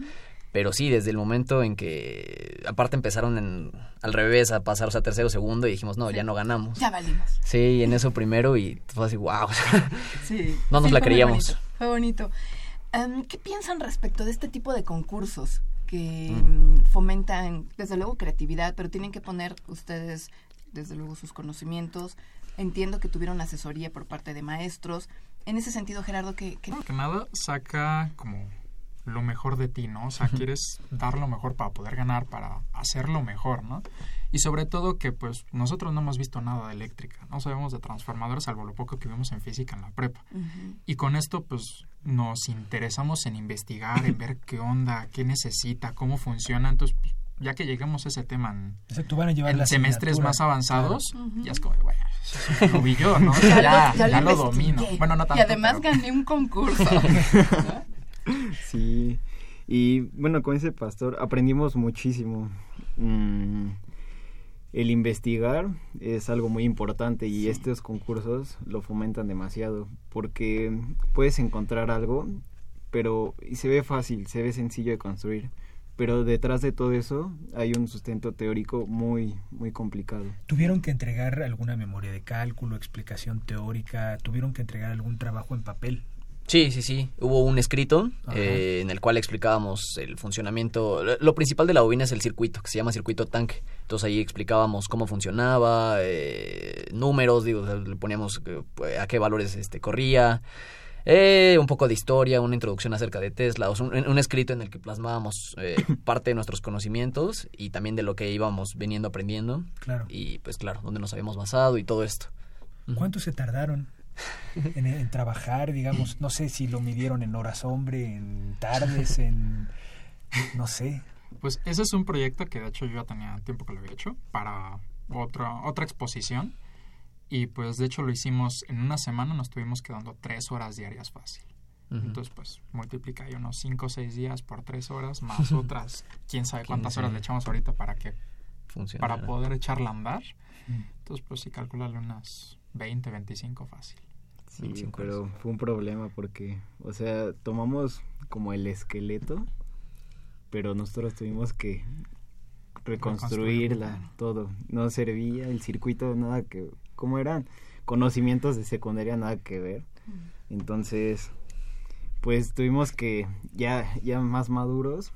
S8: Pero sí, desde el momento en que, aparte empezaron en, al revés a pasar, o sea, tercero, segundo, y dijimos, no, ya no ganamos.
S1: Ya valimos.
S8: Sí, en eso primero, y fue así, wow.
S1: Sí. *laughs*
S8: No nos
S1: Sí,
S8: la
S1: fue
S8: creíamos.
S1: bonito, Fue bonito. Em, ¿Qué piensan respecto de este tipo de concursos que mm, fomentan, desde luego, creatividad, pero tienen que poner ustedes, desde luego, sus conocimientos? Entiendo que tuvieron asesoría por parte de maestros. En ese sentido, Gerardo, ¿qué, qué-
S6: que nada saca como lo mejor de ti, ¿no? O sea, quieres dar lo mejor para poder ganar, para hacerlo mejor, ¿no? Y sobre todo que pues nosotros no hemos visto nada de eléctrica, no sabemos de transformadores salvo lo poco que vimos en física en la prepa. Y con esto pues nos interesamos en investigar, en ver qué onda, qué necesita, cómo funciona, entonces pues, ya que llegamos a ese tema en,
S2: Exacto, van a llevar
S6: en
S2: la
S6: semestres más avanzados,
S1: Claro.
S6: ya es como, bueno, lo vi yo, ¿no? Ya, ya,
S1: lo- ya
S6: lo,
S1: lo
S6: domino. Bueno, no tanto,
S1: y además
S6: pero-
S1: gané un concurso. *laughs* ¿no?
S7: Sí, y bueno, con ese pastor aprendimos muchísimo. Mm, el investigar es algo muy importante y estos concursos lo fomentan demasiado porque puedes encontrar algo, pero y se ve fácil, se ve sencillo de construir, pero detrás de todo eso hay un sustento teórico muy muy complicado.
S2: ¿Tuvieron que entregar alguna memoria de cálculo, explicación teórica? ¿Tuvieron que entregar algún trabajo en papel?
S8: Sí, sí, sí. Hubo un escrito eh, en el cual explicábamos el funcionamiento. Lo- principal de la bobina es el circuito, que se llama circuito tanque. Entonces ahí explicábamos cómo funcionaba, eh, números, digo, le poníamos eh, pues, a qué valores este corría. eh, un poco de historia, una introducción acerca de Tesla, o sea, un, un escrito en el que plasmábamos eh, *coughs* parte de nuestros conocimientos y también de lo que íbamos veniendo aprendiendo
S2: Claro.
S8: y pues claro, dónde nos habíamos basado y todo esto.
S2: ¿Cuánto se tardaron en, en trabajar, digamos? No sé si lo midieron en horas hombre, en tardes, en... No sé.
S6: Pues ese es un proyecto que de hecho yo ya tenía tiempo que lo había hecho para otra, otra exposición. Y pues de hecho lo hicimos en una semana, nos estuvimos quedando tres horas diarias fácil. Entonces pues multiplica ahí unos cinco o seis días por tres horas, más *laughs* otras, quién sabe cuántas
S8: Quién
S6: horas le echamos ahorita para que
S8: Funciona.
S6: para poder echarla a andar. Entonces pues sí, calculale unas 20, 25 fácil.
S7: Sí,
S8: 25
S7: pero fue un problema porque, o sea, tomamos como el esqueleto, pero nosotros tuvimos que reconstruirla, todo. No servía el circuito, nada que, como eran conocimientos de secundaria, nada que ver. Entonces, pues tuvimos que, ya, ya más maduros,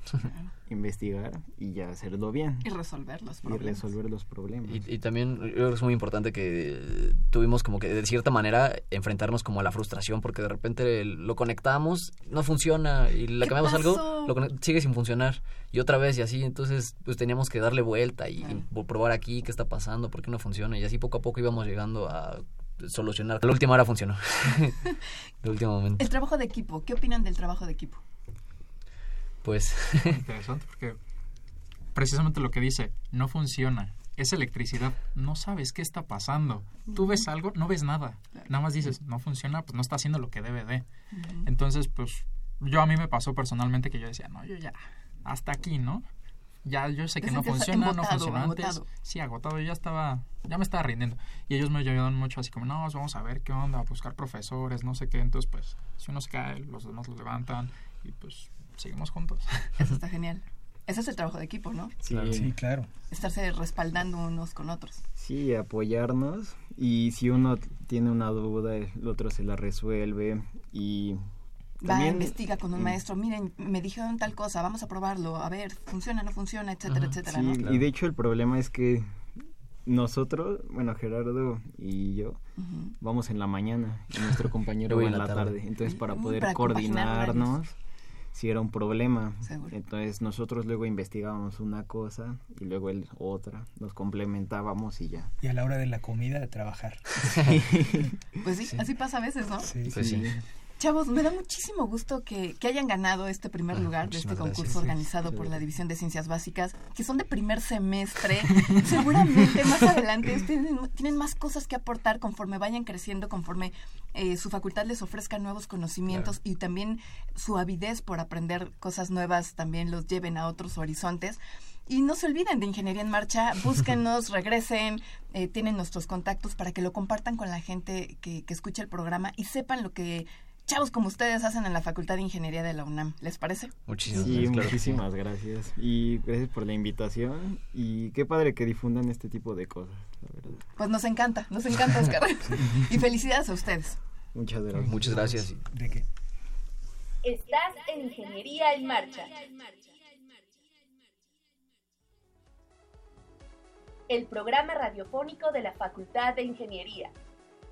S7: investigar y ya hacerlo bien
S1: y resolver los
S7: y
S1: problemas.
S7: resolver los problemas.
S8: Y, y también yo creo que es muy importante que tuvimos como que de cierta manera enfrentarnos como a la frustración porque de repente lo conectamos, no funciona y le
S1: ¿Qué
S8: cambiamos
S1: pasó?
S8: algo, lo sigue sin funcionar y otra vez y así, entonces pues teníamos que darle vuelta y,
S1: Claro.
S8: y probar aquí qué está pasando, por qué no funciona y así poco a poco íbamos llegando a solucionar. La última hora funcionó. *laughs* El último momento.
S1: El trabajo de equipo, ¿qué opinan del trabajo de equipo?
S8: Pues *laughs*
S6: Interesante porque precisamente lo que dice, no funciona, es electricidad, no sabes qué está pasando. Tú ves algo, no ves nada. Nada más dices, no funciona, pues no está haciendo lo que debe de. Entonces, pues yo a mí me pasó personalmente que yo decía, no, yo ya, hasta aquí, ¿no? Ya yo sé que no funciona, no
S1: embotado,
S6: funciona antes.
S1: agotado.
S6: Sí, agotado, yo ya estaba, ya me estaba rindiendo. Y ellos me ayudaron mucho así como, no, pues vamos a ver qué onda, a buscar profesores, no sé qué. Entonces, pues, si uno se cae, los demás lo levantan y pues seguimos juntos. *laughs*
S1: Eso está genial. Ese es el trabajo de equipo, ¿no?
S7: Sí,
S2: Sí, claro.
S1: Estarse respaldando unos con otros.
S7: sí, apoyarnos y si uno tiene una duda, el otro se la resuelve y
S1: Va,
S7: también-
S1: investiga con un
S7: Mm.
S1: maestro, miren, me dijeron tal cosa, vamos a probarlo, a ver, funciona, no funciona, etcétera,
S6: Ajá,
S1: etcétera,
S7: Sí,
S1: ¿no?
S7: y de hecho el problema es que nosotros, bueno, Gerardo y yo, vamos en la mañana y nuestro *laughs* compañero va
S8: en la tarde.
S7: tarde. Entonces, para poder
S1: para
S7: coordinarnos, si era un problema.
S1: Seguro.
S7: Entonces, nosotros luego investigábamos una cosa y luego él otra, nos complementábamos y ya.
S2: Y a la hora de la comida, de trabajar. *laughs*
S1: Pues sí, así pasa a veces, ¿no?
S2: Sí.
S8: Pues sí.
S1: Chavos, me da muchísimo gusto que, que hayan ganado este primer
S8: Ah,
S1: lugar de este concurso
S8: gracias.
S1: organizado por la División de Ciencias Básicas, que son de primer semestre. *laughs* Seguramente más adelante tienen, tienen más cosas que aportar conforme vayan creciendo, conforme eh, su facultad les ofrezca nuevos conocimientos y también su avidez por aprender cosas nuevas también los lleven a otros horizontes. Y no se olviden de Ingeniería en Marcha, *laughs* búsquenos, regresen, eh, tienen nuestros contactos para que lo compartan con la gente que, que escucha el programa y sepan lo que chavos como ustedes hacen en la Facultad de Ingeniería de la UNAM. ¿Les parece?
S8: Muchísimas
S7: Sí,
S8: gracias.
S7: muchísimas gracias. Y gracias por la invitación. Y qué padre que difundan este tipo de cosas, la verdad.
S1: Pues nos encanta, nos encanta, *laughs* Oscar. y felicidades a ustedes.
S7: Muchas gracias.
S8: Muchas gracias.
S2: ¿De qué?
S9: Estás en Ingeniería en Marcha. El programa radiofónico de la Facultad de Ingeniería.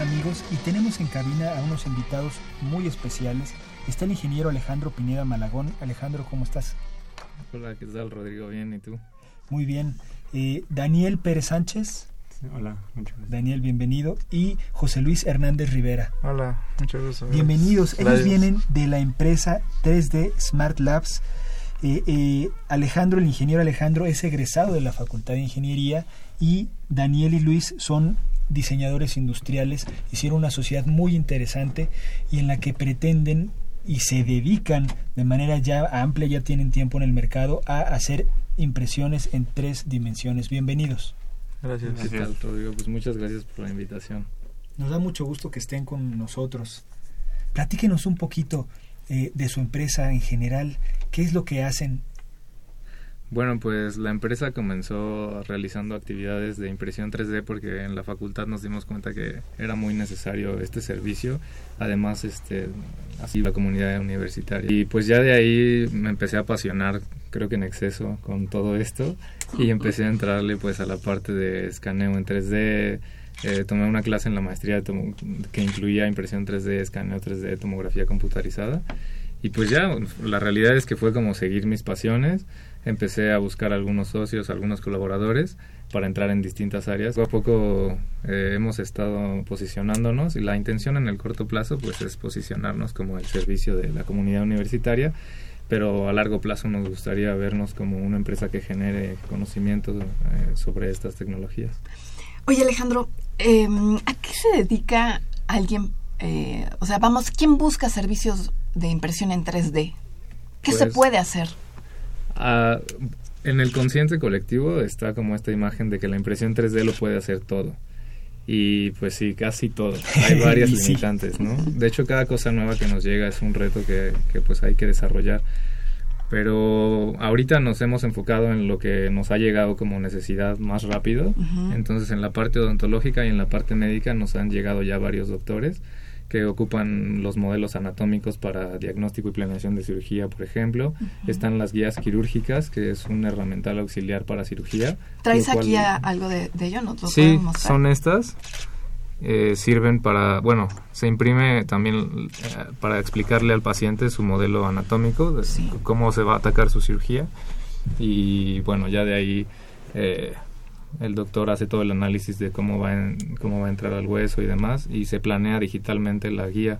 S2: Amigos y tenemos en cabina a unos invitados muy especiales. Está el ingeniero Alejandro Pineda Malagón. Alejandro, ¿cómo estás?
S10: Hola, ¿qué tal, Rodrigo? Bien, ¿y tú?
S2: Muy bien. Eh, Daniel Pérez Sánchez.
S10: hola, mucho gusto.
S2: Daniel, bienvenido. Y José Luis Hernández Rivera.
S10: Hola, mucho gusto.
S2: Bienvenidos. Ellos
S10: Gracias.
S2: vienen de la empresa 3D Smart Labs. Eh, eh, Alejandro, el ingeniero Alejandro, es egresado de la Facultad de Ingeniería y Daniel y Luis son diseñadores industriales. Hicieron una sociedad muy interesante y en la que pretenden y se dedican de manera ya amplia, ya tienen tiempo en el mercado, a hacer impresiones en tres dimensiones. Bienvenidos.
S10: Gracias. ¿Qué tal, Rodrigo? Pues muchas gracias por la invitación.
S2: Nos da mucho gusto que estén con nosotros. Platíquenos un poquito eh, de su empresa en general. ¿Qué es lo que hacen?
S10: Bueno, pues la empresa comenzó realizando actividades de impresión 3D porque en la facultad nos dimos cuenta que era muy necesario este servicio, además este así la comunidad universitaria. Y pues ya de ahí me empecé a apasionar, creo que en exceso con todo esto y empecé a entrarle pues a la parte de escaneo en 3D. Eh, tomé una clase en la maestría que incluía impresión 3D, escaneo 3D, tomografía computarizada. Y pues ya, la realidad es que fue como seguir mis pasiones. Empecé a buscar algunos socios, algunos colaboradores para entrar en distintas áreas. Poco a poco eh, hemos estado posicionándonos y la intención en el corto plazo pues es posicionarnos como el servicio de la comunidad universitaria, pero a largo plazo nos gustaría vernos como una empresa que genere conocimiento eh, sobre estas tecnologías.
S1: Oye Alejandro, em, ¿a qué se dedica alguien? Eh, o sea, vamos, ¿quién busca servicios de impresión en 3D? ¿Qué se
S10: Pues,
S1: puede hacer?
S10: Ah, en el consciente colectivo está como esta imagen de que la impresión 3D lo puede hacer todo. Y pues sí, casi todo. Hay varias *laughs* limitantes, ¿no? De hecho, cada cosa nueva que nos llega es un reto que, que pues hay que desarrollar. Pero ahorita nos hemos enfocado en lo que nos ha llegado como necesidad más rápido. Entonces, en la parte odontológica y en la parte médica nos han llegado ya varios doctores que ocupan los modelos anatómicos para diagnóstico y planeación de cirugía, por ejemplo. Están las guías quirúrgicas, que es un herramental auxiliar para cirugía.
S1: ¿Traes
S10: cual-
S1: aquí a- algo de, de ello? ¿Nos lo
S10: Sí, son estas. Eh, sirven para, bueno, se imprime también eh, para explicarle al paciente su modelo anatómico, de
S1: Sí.
S10: cómo se va a atacar su cirugía. Y bueno, ya de ahí eh, el doctor hace todo el análisis de cómo va, en- cómo va a entrar al hueso y demás, y se planea digitalmente la guía.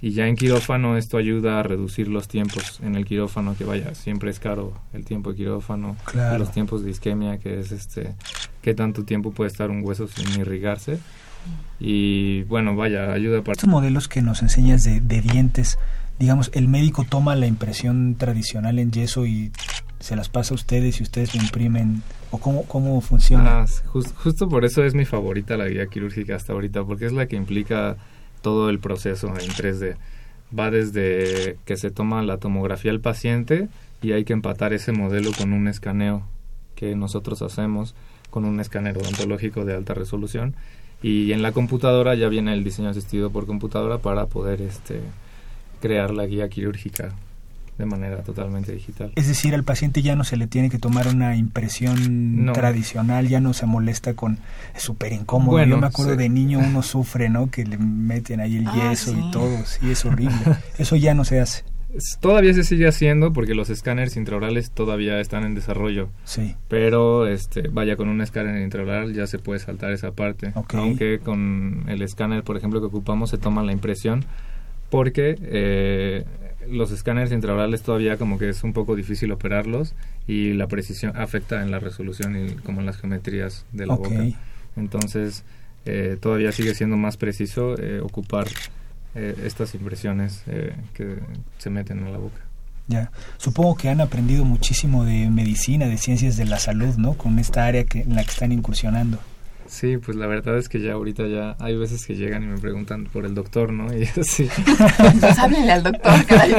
S10: Y ya en quirófano esto ayuda a reducir los tiempos en el quirófano, que vaya, siempre es caro el tiempo de quirófano,
S2: Claro.
S10: los tiempos de isquemia, que es este, qué tanto tiempo puede estar un hueso sin irrigarse. Y bueno, vaya, ayuda para...
S2: Estos modelos que nos enseñas de, de dientes, digamos, el médico toma la impresión tradicional en yeso y se las pasa a ustedes y ustedes lo imprimen, o cómo, cómo funciona.
S10: Ah, jus- justo por eso es mi favorita la guía quirúrgica hasta ahorita, porque es la que implica todo el proceso en 3D. Va desde que se toma la tomografía al paciente y hay que empatar ese modelo con un escaneo que nosotros hacemos con un escáner odontológico de alta resolución y en la computadora ya viene el diseño asistido por computadora para poder este crear la guía quirúrgica de manera totalmente digital.
S2: Es decir, al paciente ya no se le tiene que tomar una impresión
S10: No.
S2: tradicional, ya no se molesta con... Es súper incómodo.
S10: Bueno,
S2: Yo me acuerdo
S10: sí.
S2: de niño uno sufre, ¿no? Que le meten ahí el
S1: Ah,
S2: yeso
S1: sí.
S2: y todo. Sí, es *laughs* horrible. Eso ya no se hace.
S10: Todavía se sigue haciendo porque los escáneres intraorales todavía están en desarrollo.
S2: Sí.
S10: Pero este vaya con un escáner intraoral ya se puede saltar esa parte.
S2: Ok.
S10: Aunque con el escáner, por ejemplo, que ocupamos se toma la impresión porque eh, los escáneres intraorales todavía como que es un poco difícil operarlos y la precisión afecta en la resolución y como en las geometrías de la boca. Entonces eh, todavía sigue siendo más preciso eh, ocupar eh, estas impresiones que se meten en la boca.
S2: Ya. Supongo que han aprendido muchísimo de medicina, de ciencias de la salud, ¿no? Con esta área que, en la que están incursionando.
S10: Sí, pues la verdad es que ya ahorita ya hay veces que llegan y me preguntan por el doctor, ¿no? *laughs* Y así.
S1: Pues háblenle al doctor, caray.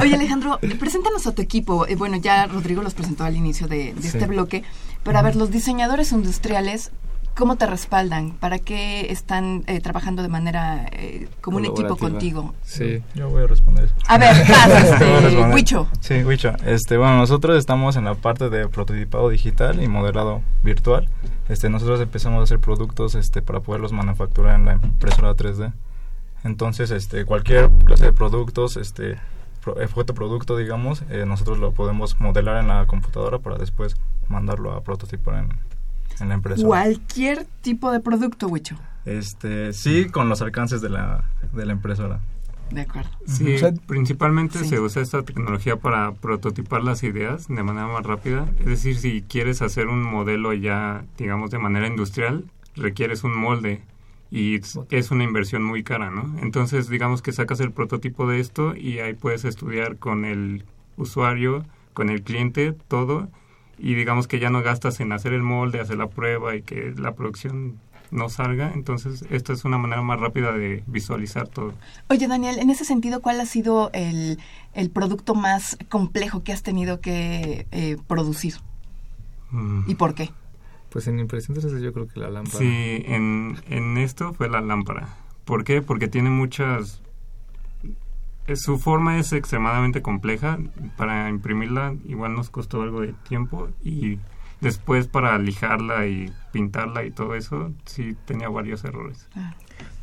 S1: Oye, Alejandro, preséntanos a tu equipo. Eh, bueno, ya Rodrigo los presentó al inicio de, de
S10: Sí.
S1: este bloque, pero a ver, los diseñadores industriales, ¿cómo te respaldan? ¿Para qué están eh, trabajando de manera eh, como un equipo contigo?
S10: Sí.
S11: Yo voy a responder eso.
S1: A ver, *laughs* este. Huicho.
S11: Sí, Huicho. Este, bueno, nosotros estamos en la parte de prototipado digital y modelado virtual. Este, nosotros empezamos a hacer productos este, para poderlos manufacturar en la impresora 3D. Entonces, este, cualquier clase de productos, este, pro- eh, fotoproducto, digamos, eh, nosotros lo podemos modelar en la computadora para después mandarlo a prototipar en, en la impresora.
S1: Cualquier tipo de producto, Huicho.
S11: Este, sí, con los alcances de la, de la impresora.
S1: De acuerdo.
S12: Sí,
S2: O sea,
S12: principalmente
S1: sí.
S12: se usa esta tecnología para prototipar las ideas de manera más rápida. Es decir, si quieres hacer un modelo ya, digamos, de manera industrial, requieres un molde y es una inversión muy cara, ¿no? Entonces, digamos que sacas el prototipo de esto y ahí puedes estudiar con el usuario, con el cliente, todo y digamos que ya no gastas en hacer el molde, hacer la prueba y que la producción no salga. Entonces, esta es una manera más rápida de visualizar todo.
S1: Oye, Daniel, en ese sentido, ¿cuál ha sido el, el producto más complejo que has tenido que eh, producir?
S12: Mm.
S1: ¿Y por qué?
S10: Pues en impresión 3D yo creo que la lámpara.
S12: Sí, en, en esto fue la lámpara. ¿Por qué? Porque tiene muchas... Su forma es extremadamente compleja. Para imprimirla igual nos costó algo de tiempo y después para lijarla y pintarla y todo eso, sí tenía varios errores.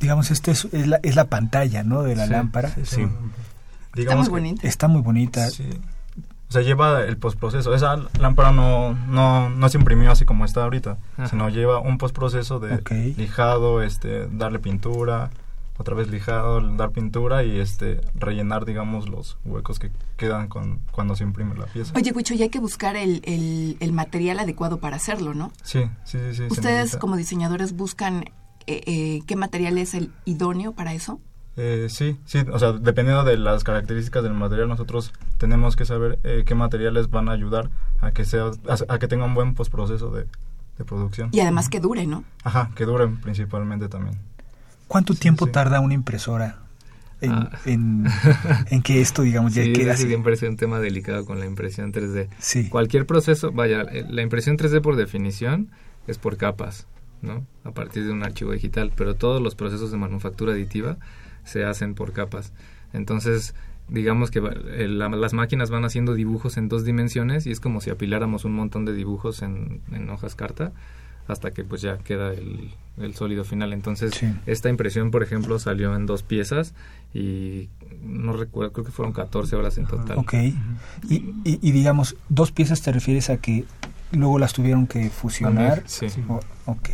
S2: Digamos, este es, es, la, es la pantalla, ¿no? De la
S11: Sí,
S2: lámpara.
S11: sí, sí.
S12: Sí.
S1: Está
S11: Digamos
S1: muy bonito.
S2: Está muy bonita.
S11: Sí. o sea, lleva el postproceso. Esa lámpara no, no, no se imprimió así como está ahorita,
S10: Ajá.
S11: sino lleva un postproceso de lijado, este, darle pintura, otra vez lijado, dar pintura y este rellenar, digamos, los huecos que quedan con, cuando se imprime la pieza.
S1: Oye, Huicho, y hay que buscar el, el, el material adecuado para hacerlo, ¿no?
S11: Sí, sí, sí.
S1: ¿Ustedes como diseñadores buscan eh, eh, qué material es el idóneo para eso?
S11: Eh, sí, sí, o sea, dependiendo de las características del material, nosotros tenemos que saber eh, qué materiales van a ayudar a que sea, a, a que tenga un buen postproceso de, de producción.
S1: Y además que dure, ¿no?
S11: Ajá, que duren principalmente también.
S2: ¿Cuánto tiempo tarda una impresora en,
S10: Ah.
S2: en, *laughs* en que esto, digamos, ya
S10: Sí,
S2: quede
S10: ese
S2: así?
S10: siempre es un tema delicado con la impresión 3D.
S2: Sí.
S10: Cualquier proceso, vaya, eh, la impresión 3D por definición es por capas, ¿no? A partir de un archivo digital, pero todos los procesos de manufactura aditiva se hacen por capas. Entonces, digamos que eh, la- las máquinas van haciendo dibujos en dos dimensiones y es como si apiláramos un montón de dibujos en, en hojas carta hasta que pues ya queda el, el sólido final. Entonces,
S2: Sí.
S10: esta impresión, por ejemplo, salió en dos piezas y no recuerdo, creo que fueron 14 horas en total.
S2: Ok. Y, y, y digamos, dos piezas te refieres a que luego las tuvieron que fusionar.
S10: Sí.
S2: O- ok.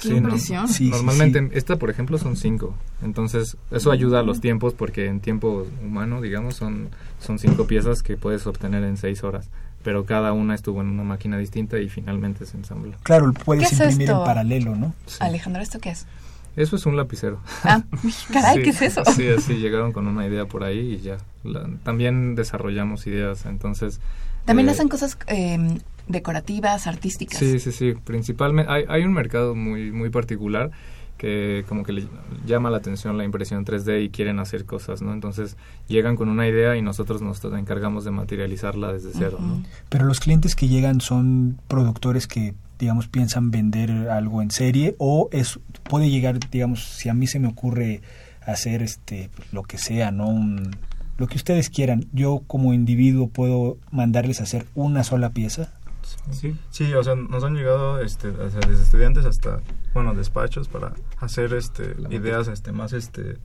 S1: ¡Qué
S10: Sí, no-
S1: impresión!
S2: Sí, sí,
S10: Normalmente,
S2: sí.
S10: esta, por ejemplo, son cinco. Entonces, eso ayuda a los tiempos porque en tiempo humano, digamos, son, son cinco piezas que puedes obtener en seis horas. Pero cada una estuvo en una máquina distinta y finalmente se ensambla.
S2: Claro, puedes
S1: ¿Qué es
S2: imprimir
S1: esto?
S2: en paralelo, ¿no?
S10: Sí.
S1: Alejandro, ¿esto qué es?
S10: Eso es un lapicero.
S1: Ah, *laughs* caray,
S10: Sí,
S1: ¿qué es eso?
S10: Sí, así llegaron con una idea por ahí y ya. La- también desarrollamos ideas, entonces...
S1: También
S10: eh,
S1: hacen cosas eh, decorativas, artísticas.
S10: Sí, sí, sí. Principalmente hay, hay un mercado muy, muy particular que como que le llama la atención la impresión 3D y quieren hacer cosas, ¿no? Entonces llegan con una idea y nosotros nos encargamos de materializarla desde cero, ¿no?
S2: Pero los clientes que llegan son productores que, digamos, piensan vender algo en serie o es puede llegar, digamos, si a mí se me ocurre hacer este lo que sea, ¿no? Un- lo que ustedes quieran. Yo como individuo puedo mandarles a hacer una sola pieza.
S10: Sí.
S11: Sí, o sea, nos han llegado este, o sea, desde estudiantes hasta, bueno, despachos para hacer este, ideas este, más, este,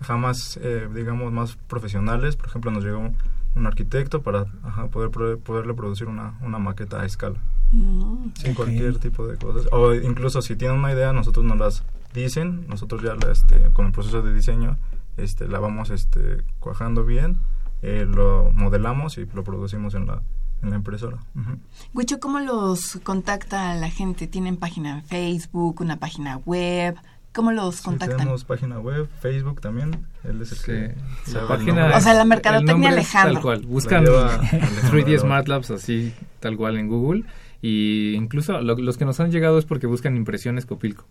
S11: jamás, eh, digamos, más profesionales. Por ejemplo, nos llegó un, un arquitecto para ajá, poder pro- poderle producir una, una maqueta a escala.
S1: Mm.
S2: Ok.
S11: cualquier tipo de cosas. O incluso si tienen una idea, nosotros nos las dicen, nosotros ya la, este, con el proceso de diseño este, la vamos este, cuajando bien, eh, lo modelamos y lo producimos en la, en la impresora. Ujú.
S1: Huicho, ¿cómo los contacta la gente? ¿Tienen página en Facebook, una página web? ¿Cómo los
S11: Sí,
S1: contactan?
S11: tenemos página web, Facebook también. Él es el
S10: Sí.
S11: que
S10: La página
S11: nombre.
S1: O sea, la mercadotecnia
S10: es
S1: Alejandro.
S10: Tal cual. Buscan
S11: La lleva *laughs* Alejandro
S10: 3D
S11: Alejandro.
S10: Smart Labs así, tal cual en Google. Y incluso lo- los que nos han llegado es porque buscan impresiones Copilco.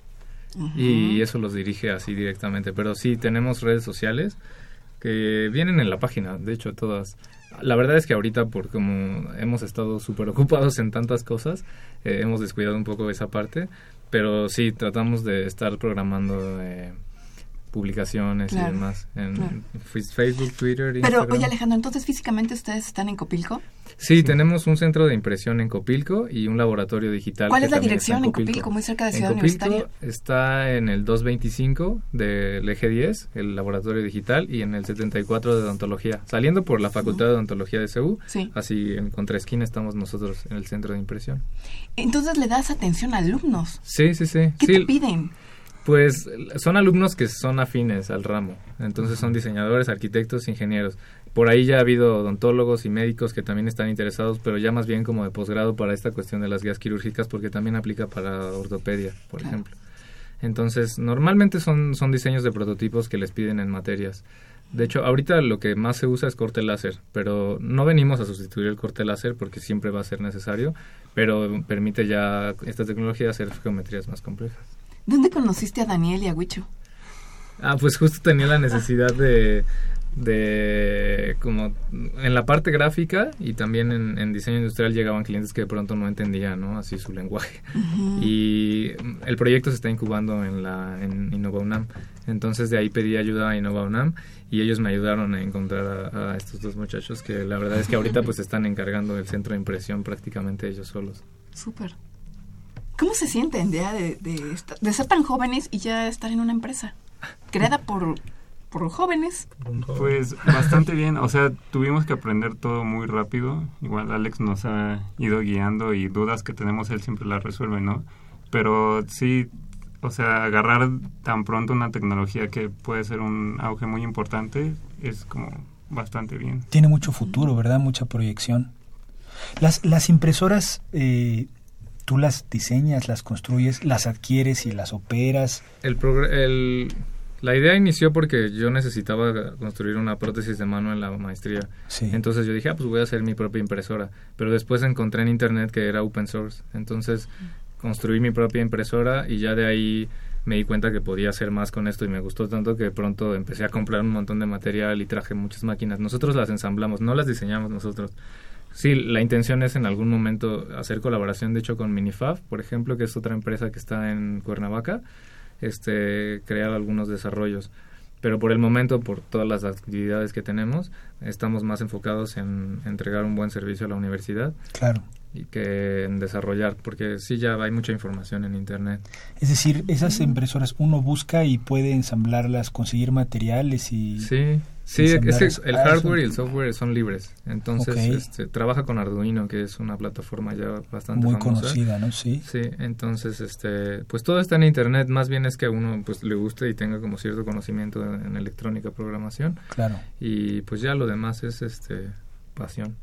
S1: Ujú.
S10: y eso los dirige así directamente. Pero sí, tenemos redes sociales que vienen en la página, de hecho todas. La verdad es que ahorita, por como hemos estado súper ocupados en tantas cosas, eh, hemos descuidado un poco esa parte, pero sí, tratamos de estar programando eh, publicaciones
S1: Claro,
S10: y demás en
S1: claro.
S10: Facebook, Twitter,
S1: Pero,
S10: Instagram.
S1: oye, Alejandro, entonces físicamente ustedes están en Copilco.
S10: Sí, tenemos un centro de impresión en Copilco y un laboratorio digital.
S1: ¿Cuál es la dirección en Copilco? Muy cerca de
S10: En
S1: Ciudad
S10: Copilco
S1: Universitaria.
S10: está en el 225 del eje 10, el laboratorio digital, y en el 74 de odontología. Saliendo por la Facultad de Odontología de CEU,
S1: Sí.
S10: así en contraesquina estamos nosotros en el centro de impresión.
S1: Entonces le das atención a alumnos.
S10: Sí, sí, sí.
S1: ¿Qué
S10: Sí,
S1: te piden?
S10: Pues son alumnos que son afines al ramo, entonces son diseñadores, arquitectos, ingenieros. Por ahí ya ha habido odontólogos y médicos que también están interesados, pero ya más bien como de posgrado para esta cuestión de las guías quirúrgicas, porque también aplica para ortopedia, por
S1: Claro.
S10: ejemplo. Entonces, normalmente son, son diseños de prototipos que les piden en materias. De hecho, ahorita lo que más se usa es corte láser, pero no venimos a sustituir el corte láser porque siempre va a ser necesario, pero permite ya esta tecnología hacer geometrías más complejas.
S1: ¿Dónde conociste a Daniel y a Huicho?
S10: Ah, pues justo tenía la necesidad de, de como en la parte gráfica y también en, en diseño industrial llegaban clientes que de pronto no entendían, ¿no? Así su lenguaje. Y el proyecto se está incubando en la en Innova UNAM. Entonces de ahí pedí ayuda a Innova UNAM y ellos me ayudaron a encontrar a, a estos dos muchachos que la verdad es que ahorita pues están encargando del centro de impresión prácticamente ellos solos.
S1: Súper. ¿Cómo se sienten de, de, esta- de ser tan jóvenes y ya estar en una empresa? Creada por, por jóvenes.
S12: Pues bastante bien, o sea, tuvimos que aprender todo muy rápido. Igual Alex nos ha ido guiando y dudas que tenemos él siempre las resuelve, ¿no? Pero sí, o sea, agarrar tan pronto una tecnología que puede ser un auge muy importante es como bastante bien.
S2: Tiene mucho futuro, ¿verdad? Mucha proyección. Las, las impresoras, eh, tú las diseñas, las construyes, las adquieres y las operas.
S10: El, el la idea inició porque yo necesitaba construir una prótesis de mano en la maestría. Entonces yo dije, ah, pues voy a hacer mi propia impresora. Pero después encontré en internet que era open source. Entonces construí mi propia impresora y ya de ahí me di cuenta que podía hacer más con esto y me gustó tanto que pronto empecé a comprar un montón de material y traje muchas máquinas. Nosotros las ensamblamos, no las diseñamos nosotros. Sí, la intención es en algún momento hacer colaboración, de hecho, con Minifab, por ejemplo, que es otra empresa que está en Cuernavaca este, crear algunos desarrollos. Pero por el momento, por todas las actividades que tenemos, estamos más enfocados en entregar un buen servicio a la universidad.
S2: Claro.
S10: Y que en desarrollar, porque sí ya hay mucha información en Internet.
S2: Es decir, esas impresoras uno busca y puede ensamblarlas, conseguir materiales y...
S10: Sí, Sí, es el hardware y el software son libres. Entonces, este, trabaja con Arduino, que es una plataforma ya bastante
S2: muy conocida, ¿no? Sí.
S10: Sí, entonces, este, pues todo está en internet. Más bien es que a uno pues le guste y tenga como cierto conocimiento en, electrónica, programación.
S2: Claro.
S10: Y pues ya lo demás es, este, pasión.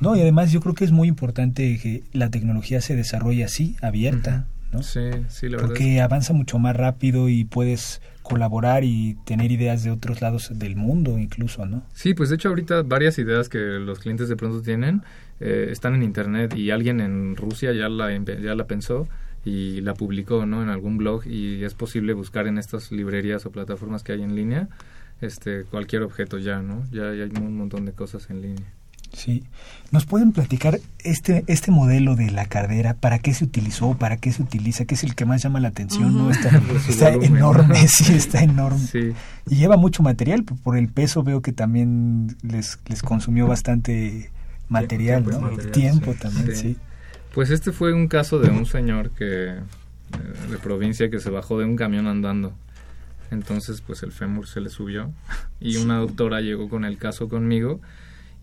S2: No, y además yo creo que es muy importante que la tecnología se desarrolle así, abierta, ¿no?
S10: Sí, sí, la verdad.
S2: Porque avanza mucho más rápido y puedes colaborar y tener ideas de otros lados del mundo incluso, ¿no?
S10: Sí, pues de hecho ahorita varias ideas que los clientes de pronto tienen eh, están en internet y alguien en Rusia ya la, ya la pensó y la publicó, ¿no? En algún blog y es posible buscar en estas librerías o plataformas que hay en línea este cualquier objeto ya, ¿no? Ya, ya hay un montón de cosas en línea.
S2: Sí. ¿Nos pueden platicar este, este modelo de la cartera? ¿Para qué se utilizó? ¿Para qué se utiliza? ¿Qué es el que más llama la atención? ¿no? Está, *laughs* está enorme, *laughs* sí, está enorme.
S10: Sí.
S2: Y lleva mucho material. Por el peso veo que también les, les consumió bastante material, tiempo, ¿no? tiempo también, sí.
S10: Pues este fue un caso de un señor que eh, de provincia que se bajó de un camión andando. Entonces, pues el fémur se le subió y una doctora llegó con el caso conmigo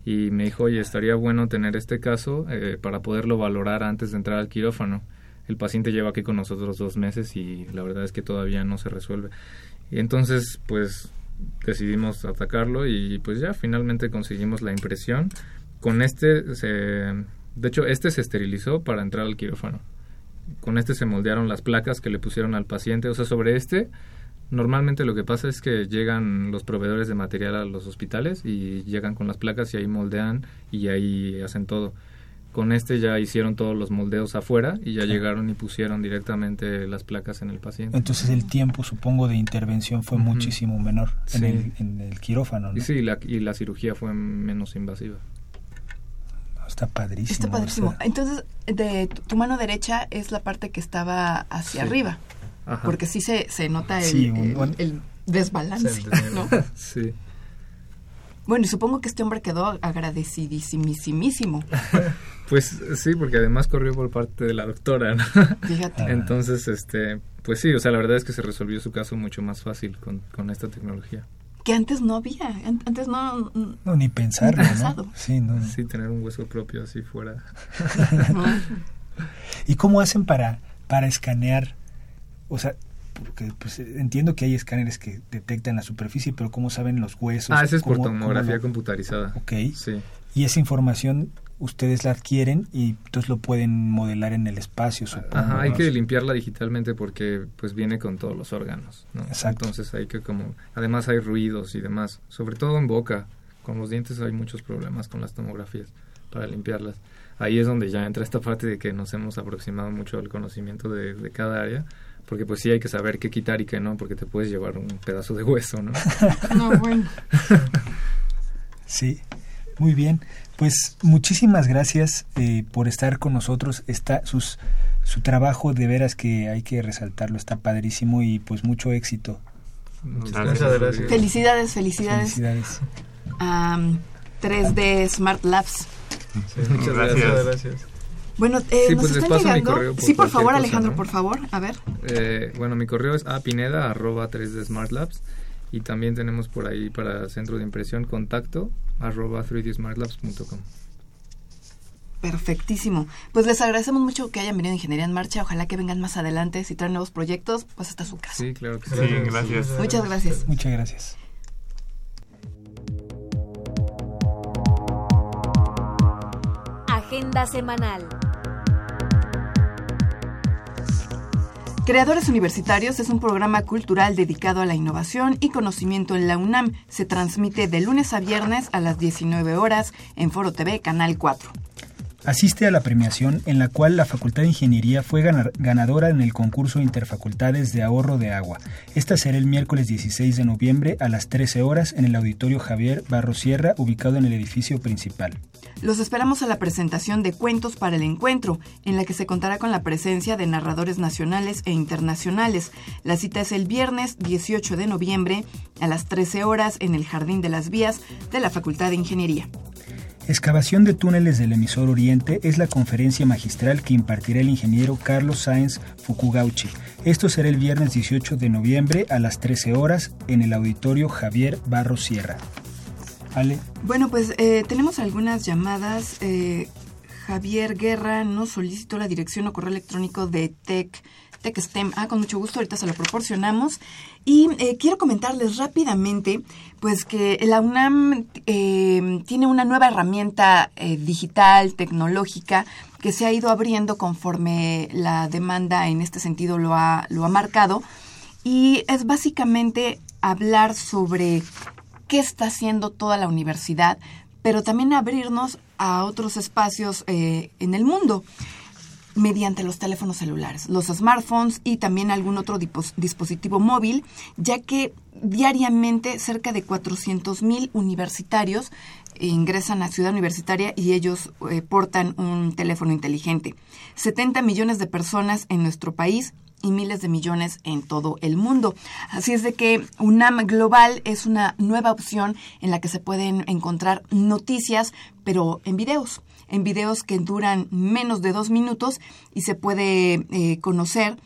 S10: y me dijo, oye, estaría bueno tener este caso eh, para poderlo valorar antes de entrar al quirófano. El paciente lleva aquí con nosotros dos meses y la verdad es que todavía no se resuelve. Y entonces, pues decidimos atacarlo y pues ya finalmente conseguimos la impresión. Con este, de hecho, este se esterilizó para entrar al quirófano. Con este se moldearon las placas que le pusieron al paciente. O sea, sobre este Normalmente lo que pasa es que llegan los proveedores de material a los hospitales y llegan con las placas y ahí moldean y ahí hacen todo. Con este ya hicieron todos los moldeos afuera y ya llegaron y pusieron directamente las placas en el paciente.
S2: Entonces el tiempo, supongo, de intervención fue muchísimo menor en, el, en, el, quirófano. ¿no?
S10: Y sí, la, y la cirugía fue menos invasiva.
S2: Está padrísimo.
S1: Está padrísimo. Entonces, de tu mano derecha es la parte que estaba hacia arriba porque sí se, se nota el, desbalance, ¿no?
S10: sí.
S1: Bueno, y supongo que este hombre quedó agradecidísimísimo. *laughs*
S10: pues sí, porque además corrió por parte de la doctora, ¿no? Fíjate. *laughs* Entonces, este, pues sí, o sea, la verdad es que se resolvió su caso mucho más fácil con, con esta tecnología.
S1: Que antes no había, antes no...
S2: No, ni pensarlo, ¿no?
S10: Sí, no. sí, tener un hueso propio así fuera. *laughs*
S2: ¿Y cómo hacen para, para escanear o sea, porque pues entiendo que hay escáneres que detectan la superficie, pero ¿cómo saben los huesos?
S10: Ah, esa es por tomografía computarizada.
S2: Ok.
S10: Sí.
S2: Y esa información ustedes la adquieren y entonces lo pueden modelar en el espacio, supongo.
S10: Ajá, hay que limpiarla digitalmente porque pues viene con todos los órganos, ¿no?
S2: Exacto.
S10: Entonces hay que como, además hay ruidos y demás, sobre todo en boca, con los dientes hay muchos problemas con las tomografías para limpiarlas. Ahí es donde ya entra esta parte de que nos hemos aproximado mucho al conocimiento de, de cada área porque pues sí hay que saber qué quitar y qué no, porque te puedes llevar un pedazo de hueso, ¿no? *laughs*
S1: no, bueno. *laughs*
S2: sí, muy bien. Pues muchísimas gracias eh, por estar con nosotros. Está sus, su trabajo de veras que hay que resaltarlo, está padrísimo y pues mucho éxito.
S1: Muchas gracias. Felicidades, felicidades.
S2: Felicidades.
S1: 3D Smart Labs.
S10: muchas gracias. gracias.
S1: Bueno, eh, sí, pues les paso mi correo. sí, por favor, Alejandro, por favor, a ver.
S10: Eh, bueno, mi correo es apineda arroba 3 d Smart Labs Y también tenemos por ahí para centro de impresión contacto arroba 3dsmartlabs.com.
S1: Perfectísimo. Pues les agradecemos mucho que hayan venido a Ingeniería en Marcha. Ojalá que vengan más adelante. Si traen nuevos proyectos, pues está su casa.
S10: Sí, claro que
S12: sí. gracias.
S1: Muchas gracias.
S2: Muchas gracias.
S3: Agenda semanal.
S1: Creadores Universitarios es un programa cultural dedicado a la innovación y conocimiento en la UNAM. Se transmite de lunes a viernes a las 19 horas en Foro TV, Canal 4.
S2: Asiste a la premiación en la cual la Facultad de Ingeniería fue ganadora en el concurso Interfacultades de Ahorro de Agua. Esta será el miércoles 16 de noviembre a las 13 horas en el Auditorio Javier Barro Sierra, ubicado en el edificio principal.
S1: Los esperamos a la presentación de Cuentos para el Encuentro, en la que se contará con la presencia de narradores nacionales e internacionales. La cita es el viernes 18 de noviembre a las 13 horas en el Jardín de las Vías de la Facultad de Ingeniería.
S2: Excavación de túneles del emisor Oriente es la conferencia magistral que impartirá el ingeniero Carlos Sáenz Fukugauchi. Esto será el viernes 18 de noviembre a las 13 horas en el auditorio Javier Barro Sierra. Ale.
S1: Bueno, pues eh, tenemos algunas llamadas. Eh, Javier Guerra nos solicitó la dirección o correo electrónico de Tech TechSTEM. Ah, con mucho gusto, ahorita se lo proporcionamos. Y eh, quiero comentarles rápidamente, pues que la UNAM eh, tiene una nueva herramienta eh, digital, tecnológica, que se ha ido abriendo conforme la demanda en este sentido lo ha, lo ha marcado. Y es básicamente hablar sobre qué está haciendo toda la universidad, pero también abrirnos a otros espacios en el mundo mediante los teléfonos celulares, los smartphones y también algún otro dispositivo móvil, ya que diariamente cerca de 400 mil universitarios ingresan a Ciudad Universitaria y ellos eh, portan un teléfono inteligente. 70 millones de personas en nuestro país y miles de millones en todo el mundo. Así es de que UNAM Global es una nueva opción en la que se pueden encontrar noticias, pero en videos en videos que duran menos de dos minutos y se puede eh, conocer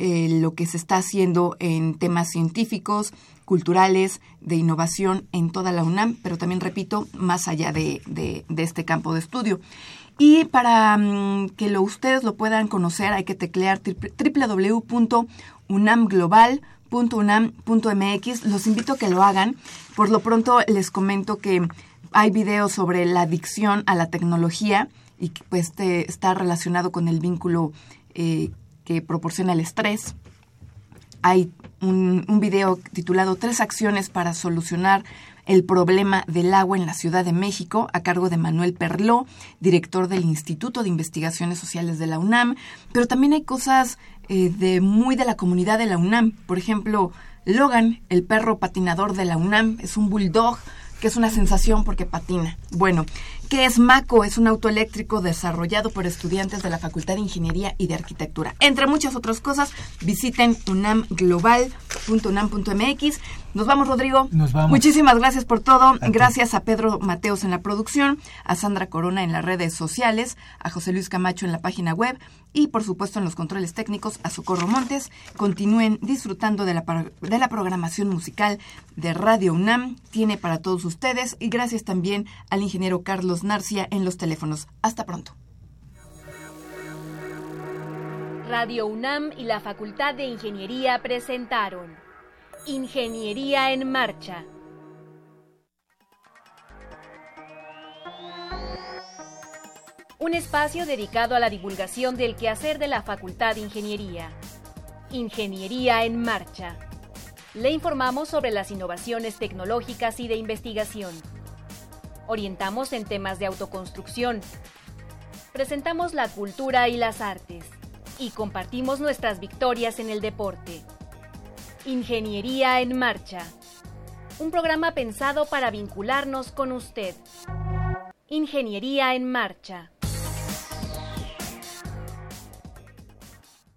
S1: eh, lo que se está haciendo en temas científicos, culturales, de innovación en toda la UNAM, pero también, repito, más allá de, este campo de estudio. Y para mm, que lo, ustedes lo puedan conocer hay que teclear www.unamglobal.unam.mx. Los invito a que lo hagan. Por lo pronto les comento que hay videos sobre la adicción a la tecnología y que pues está relacionado con el vínculo eh, que proporciona el estrés. Hay un, video titulado Tres acciones para solucionar el problema del agua en la Ciudad de México, a cargo de Manuel Perló, director del Instituto de Investigaciones Sociales de la UNAM. Pero también hay cosas eh, de muy de la comunidad de la UNAM. Por ejemplo, Logan, el perro patinador de la UNAM, es un bulldog que es una sensación porque patina. Bueno, ¿qué es MACO? Es un auto eléctrico desarrollado por estudiantes de la Facultad de Ingeniería y de Arquitectura. Entre muchas otras cosas, visiten unamglobal.unam.mx. Nos vamos, Rodrigo.
S2: Nos vamos.
S1: Muchísimas gracias por todo. gracias a Pedro Mateos en la producción, a Sandra Corona en las redes sociales, a José Luis Camacho en la página web y, por supuesto, en los controles técnicos, a Socorro Montes. Continúen disfrutando de la, de la programación musical de Radio UNAM. Tiene para todos ustedes y gracias también al ingeniero Narcia en los teléfonos. Hasta pronto.
S3: Radio UNAM y la Facultad de Ingeniería presentaron Ingeniería en Marcha. Un espacio dedicado a la divulgación del quehacer de la Facultad de Ingeniería. Ingeniería en Marcha. Le informamos sobre las innovaciones tecnológicas y de investigación. Orientamos en temas de autoconstrucción. Presentamos la cultura y las artes. Y compartimos nuestras victorias en el deporte. Ingeniería en Marcha. Un programa pensado para vincularnos con usted. Ingeniería en Marcha.